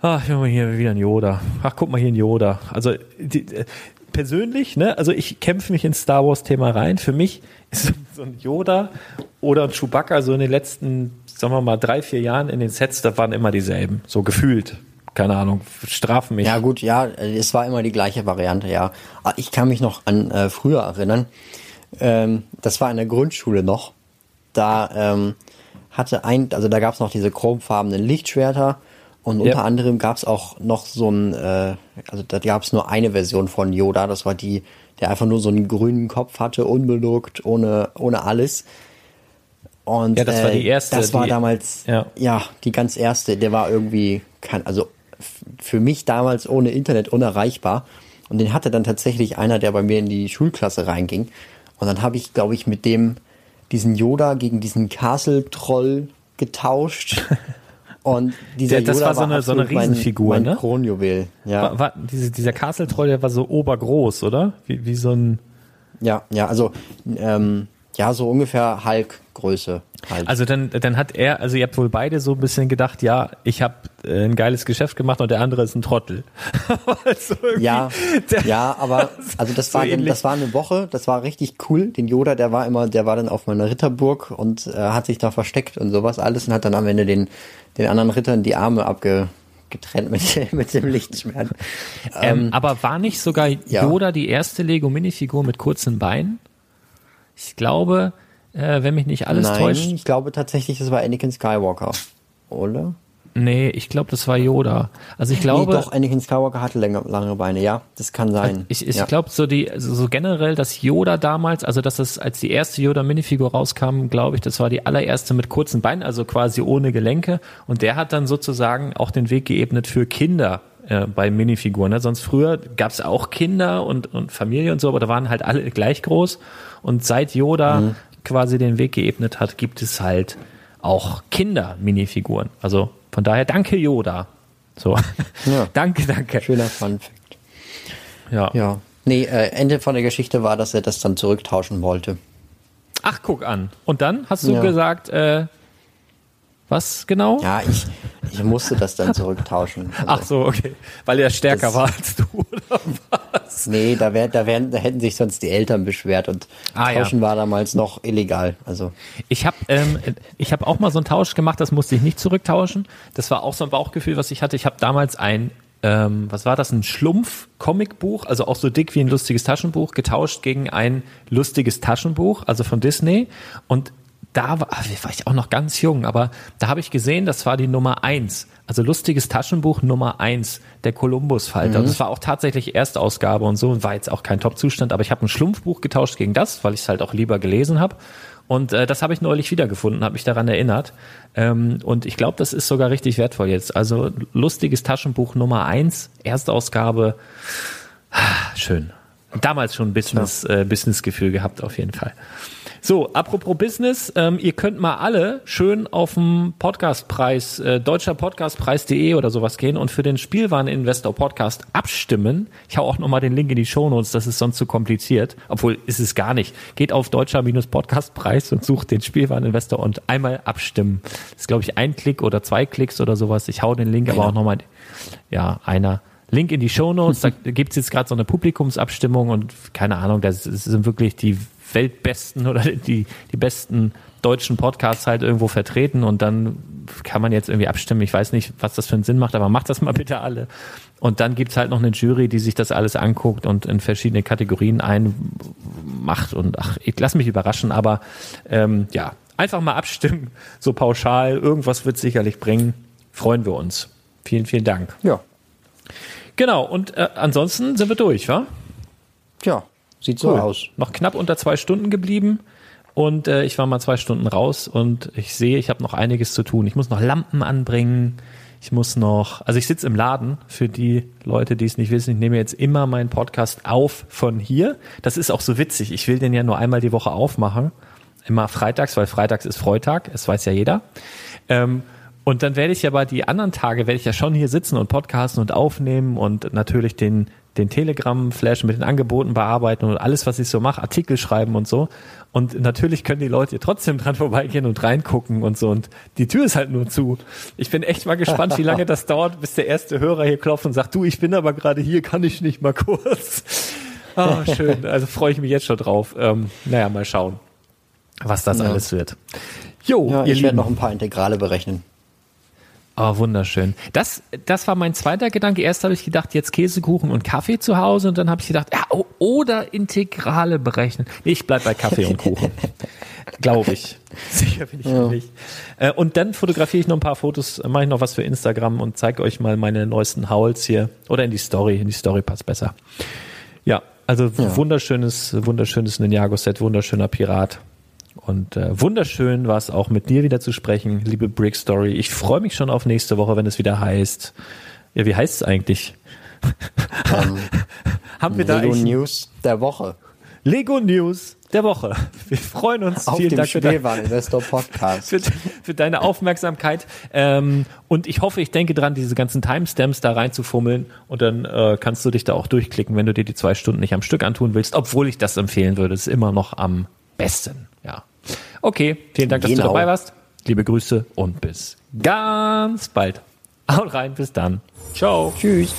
ach, hier wieder ein Yoda. Ach, guck mal hier ein Yoda. Also die, äh, persönlich, ne, also ich kämpfe mich ins Star Wars Thema rein. Für mich ist so ein Yoda oder ein Chewbacca so in den letzten, sagen wir mal, drei, vier Jahren in den Sets, da waren immer dieselben, so gefühlt keine Ahnung, strafen mich. Ja gut, ja, es war immer die gleiche Variante, ja. Ah, ich kann mich noch an äh, früher erinnern. Ähm, das war in der Grundschule noch. Da ähm, hatte ein, also da gab es noch diese chromfarbenen Lichtschwerter und unter ja. anderem gab es auch noch so ein, äh, also da gab es nur eine Version von Yoda, das war die, der einfach nur so einen grünen Kopf hatte, unbeduckt, ohne, ohne alles. Und ja, das war die äh, erste. Das war die, damals, ja. ja, die ganz erste. Der war irgendwie, kein, also für mich damals ohne Internet unerreichbar. Und den hatte dann tatsächlich einer, der bei mir in die Schulklasse reinging. Und dann habe ich, glaube ich, mit dem diesen Yoda gegen diesen Castle-Troll getauscht. Und dieser der, das Yoda war so eine, so eine Riesenfigur, mein, mein ne? Kronjuwel. Ja. War, war, diese, dieser Castle-Troll, der war so obergroß, oder? Wie, wie so ein. Ja, ja, also ähm, ja, so ungefähr Hulk-Größe. Halt. Also dann, dann hat er, also ihr habt wohl beide so ein bisschen gedacht, ja, ich habe äh, ein geiles Geschäft gemacht und der andere ist ein Trottel. also ja, ja, aber also das so war, dann, das war eine Woche, das war richtig cool. Den Yoda, der war immer, der war dann auf meiner Ritterburg und äh, hat sich da versteckt und sowas alles und hat dann am Ende den, den anderen Rittern die Arme abge getrennt mit, mit dem Lichtschwert. Ähm, ähm, aber war nicht sogar Yoda ja. die erste Lego-Minifigur mit kurzen Beinen? Ich glaube, äh, wenn mich nicht alles Nein, täuscht. Ich glaube tatsächlich, das war Anakin Skywalker. Oder? Nee, ich glaube, das war Yoda. Also ich glaube. Nee, doch, Anakin Skywalker hatte länger, lange Beine, ja, das kann sein. Ich, ich ja. glaube, so die, also so generell, dass Yoda damals, also dass es, als die erste Yoda-Minifigur rauskam, glaube ich, das war die allererste mit kurzen Beinen, also quasi ohne Gelenke. Und der hat dann sozusagen auch den Weg geebnet für Kinder äh, bei Minifiguren. Ne? Sonst früher gab es auch Kinder und, und Familie und so, aber da waren halt alle gleich groß. Und seit Yoda mhm. quasi den Weg geebnet hat, gibt es halt auch Kinder-Minifiguren. Also von daher danke Yoda. So. Ja. danke, danke. Schöner Fun Fact. Ja. Ja. Nee, äh, Ende von der Geschichte war, dass er das dann zurücktauschen wollte. Ach, guck an. Und dann hast du ja. gesagt, äh, was genau? Ja, ich, ich musste das dann zurücktauschen. Also Ach so, okay. Weil er stärker das, war als du, oder was? Nee, da, wär, da, wären, da hätten sich sonst die Eltern beschwert und ah, Tauschen ja. war damals noch illegal. Also Ich habe ähm, hab auch mal so einen Tausch gemacht, das musste ich nicht zurücktauschen. Das war auch so ein Bauchgefühl, was ich hatte. Ich habe damals ein ähm, was war das, ein Schlumpf-Comicbuch, also auch so dick wie ein lustiges Taschenbuch, getauscht gegen ein lustiges Taschenbuch, also von Disney. Und da war, ah, war ich auch noch ganz jung, aber da habe ich gesehen, das war die Nummer eins, also lustiges Taschenbuch Nummer eins, der Columbus-Falter. Mhm. Und das war auch tatsächlich Erstausgabe und so und war jetzt auch kein Top-Zustand, aber ich habe ein Schlumpfbuch getauscht gegen das, weil ich es halt auch lieber gelesen habe. Und äh, das habe ich neulich wiedergefunden, habe mich daran erinnert. Ähm, und ich glaube, das ist sogar richtig wertvoll jetzt. Also lustiges Taschenbuch Nummer eins, Erstausgabe. Ah, schön. Damals schon Business, ja. äh, Business-Gefühl gehabt, auf jeden Fall. So, apropos Business, ähm, ihr könnt mal alle schön auf dem Podcastpreis, äh, deutscher Podcastpreis.de oder sowas gehen und für den Spielwareninvestor Podcast abstimmen. Ich hau auch nochmal den Link in die Shownotes, das ist sonst zu kompliziert. Obwohl, ist es gar nicht. Geht auf deutscher-podcastpreis und sucht den Spielwareninvestor und einmal abstimmen. Das ist, glaube ich, ein Klick oder zwei Klicks oder sowas. Ich hau den Link aber auch nochmal, ja, einer. Link in die Shownotes, da gibt's jetzt gerade so eine Publikumsabstimmung und keine Ahnung, das sind wirklich die weltbesten oder die, die besten deutschen Podcasts halt irgendwo vertreten und dann kann man jetzt irgendwie abstimmen. Ich weiß nicht, was das für einen Sinn macht, aber macht das mal bitte alle. Und dann gibt's halt noch eine Jury, die sich das alles anguckt und in verschiedene Kategorien einmacht. Und ach, ich lass mich überraschen, aber ähm, ja, einfach mal abstimmen, so pauschal. Irgendwas wird sicherlich bringen. Freuen wir uns. Vielen, vielen Dank. Ja. Genau, und äh, ansonsten sind wir durch, wa? Ja, Sieht so aus. Noch knapp unter zwei Stunden geblieben. Und äh, ich war mal zwei Stunden raus und ich sehe, ich habe noch einiges zu tun. Ich muss noch Lampen anbringen. Ich muss noch, also ich sitze im Laden für die Leute, die es nicht wissen. Ich nehme jetzt immer meinen Podcast auf von hier. Das ist auch so witzig. Ich will den ja nur einmal die Woche aufmachen. Immer freitags, weil freitags ist Freitag. Das weiß ja jeder. Ähm, und dann werde ich aber die anderen Tage, werde ich ja schon hier sitzen und podcasten und aufnehmen und natürlich den den Telegram-Flash mit den Angeboten bearbeiten und alles, was ich so mache, Artikel schreiben und so. Und natürlich können die Leute trotzdem dran vorbeigehen und reingucken und so. Und die Tür ist halt nur zu. Ich bin echt mal gespannt, wie lange das dauert, bis der erste Hörer hier klopft und sagt, du, ich bin aber gerade hier, kann ich nicht mal kurz. Ah, schön. Also freue ich mich jetzt schon drauf. Ähm, naja, mal schauen, was das ja. alles wird. Jo, ja, ich werde noch ein paar Integrale berechnen. Oh, wunderschön. Das, das war mein zweiter Gedanke. Erst habe ich gedacht, jetzt Käsekuchen und Kaffee zu Hause und dann habe ich gedacht, ja, oder Integrale berechnen. Nee, ich bleib bei Kaffee und Kuchen. Glaube ich. Sicher bin ich ja. nicht. Äh, und dann fotografiere ich noch ein paar Fotos, mache ich noch was für Instagram und zeige euch mal meine neuesten Howls hier. Oder in die Story. In die Story passt besser. Ja, also ja. wunderschönes, wunderschönes Ninjago-Set, wunderschöner Pirat. Und äh, wunderschön war es auch mit dir wieder zu sprechen, liebe Brick Story. Ich freue mich schon auf nächste Woche, wenn es wieder heißt. Ja, wie heißt es eigentlich? Um, Haben wir Lego da News der Woche. Lego News der Woche. Wir freuen uns. Auf Vielen Dank für, dein, Podcast. Für, für, deine Aufmerksamkeit. Ähm, und ich hoffe, ich denke dran, diese ganzen Timestamps da reinzufummeln. Und dann äh, kannst du dich da auch durchklicken, wenn du dir die zwei Stunden nicht am Stück antun willst. Obwohl ich das empfehlen würde. Das ist immer noch am besten. Ja. Okay, vielen Dank, dass genau. du dabei warst. Liebe Grüße und bis ganz bald. Haut rein, bis dann. Ciao. Tschüss.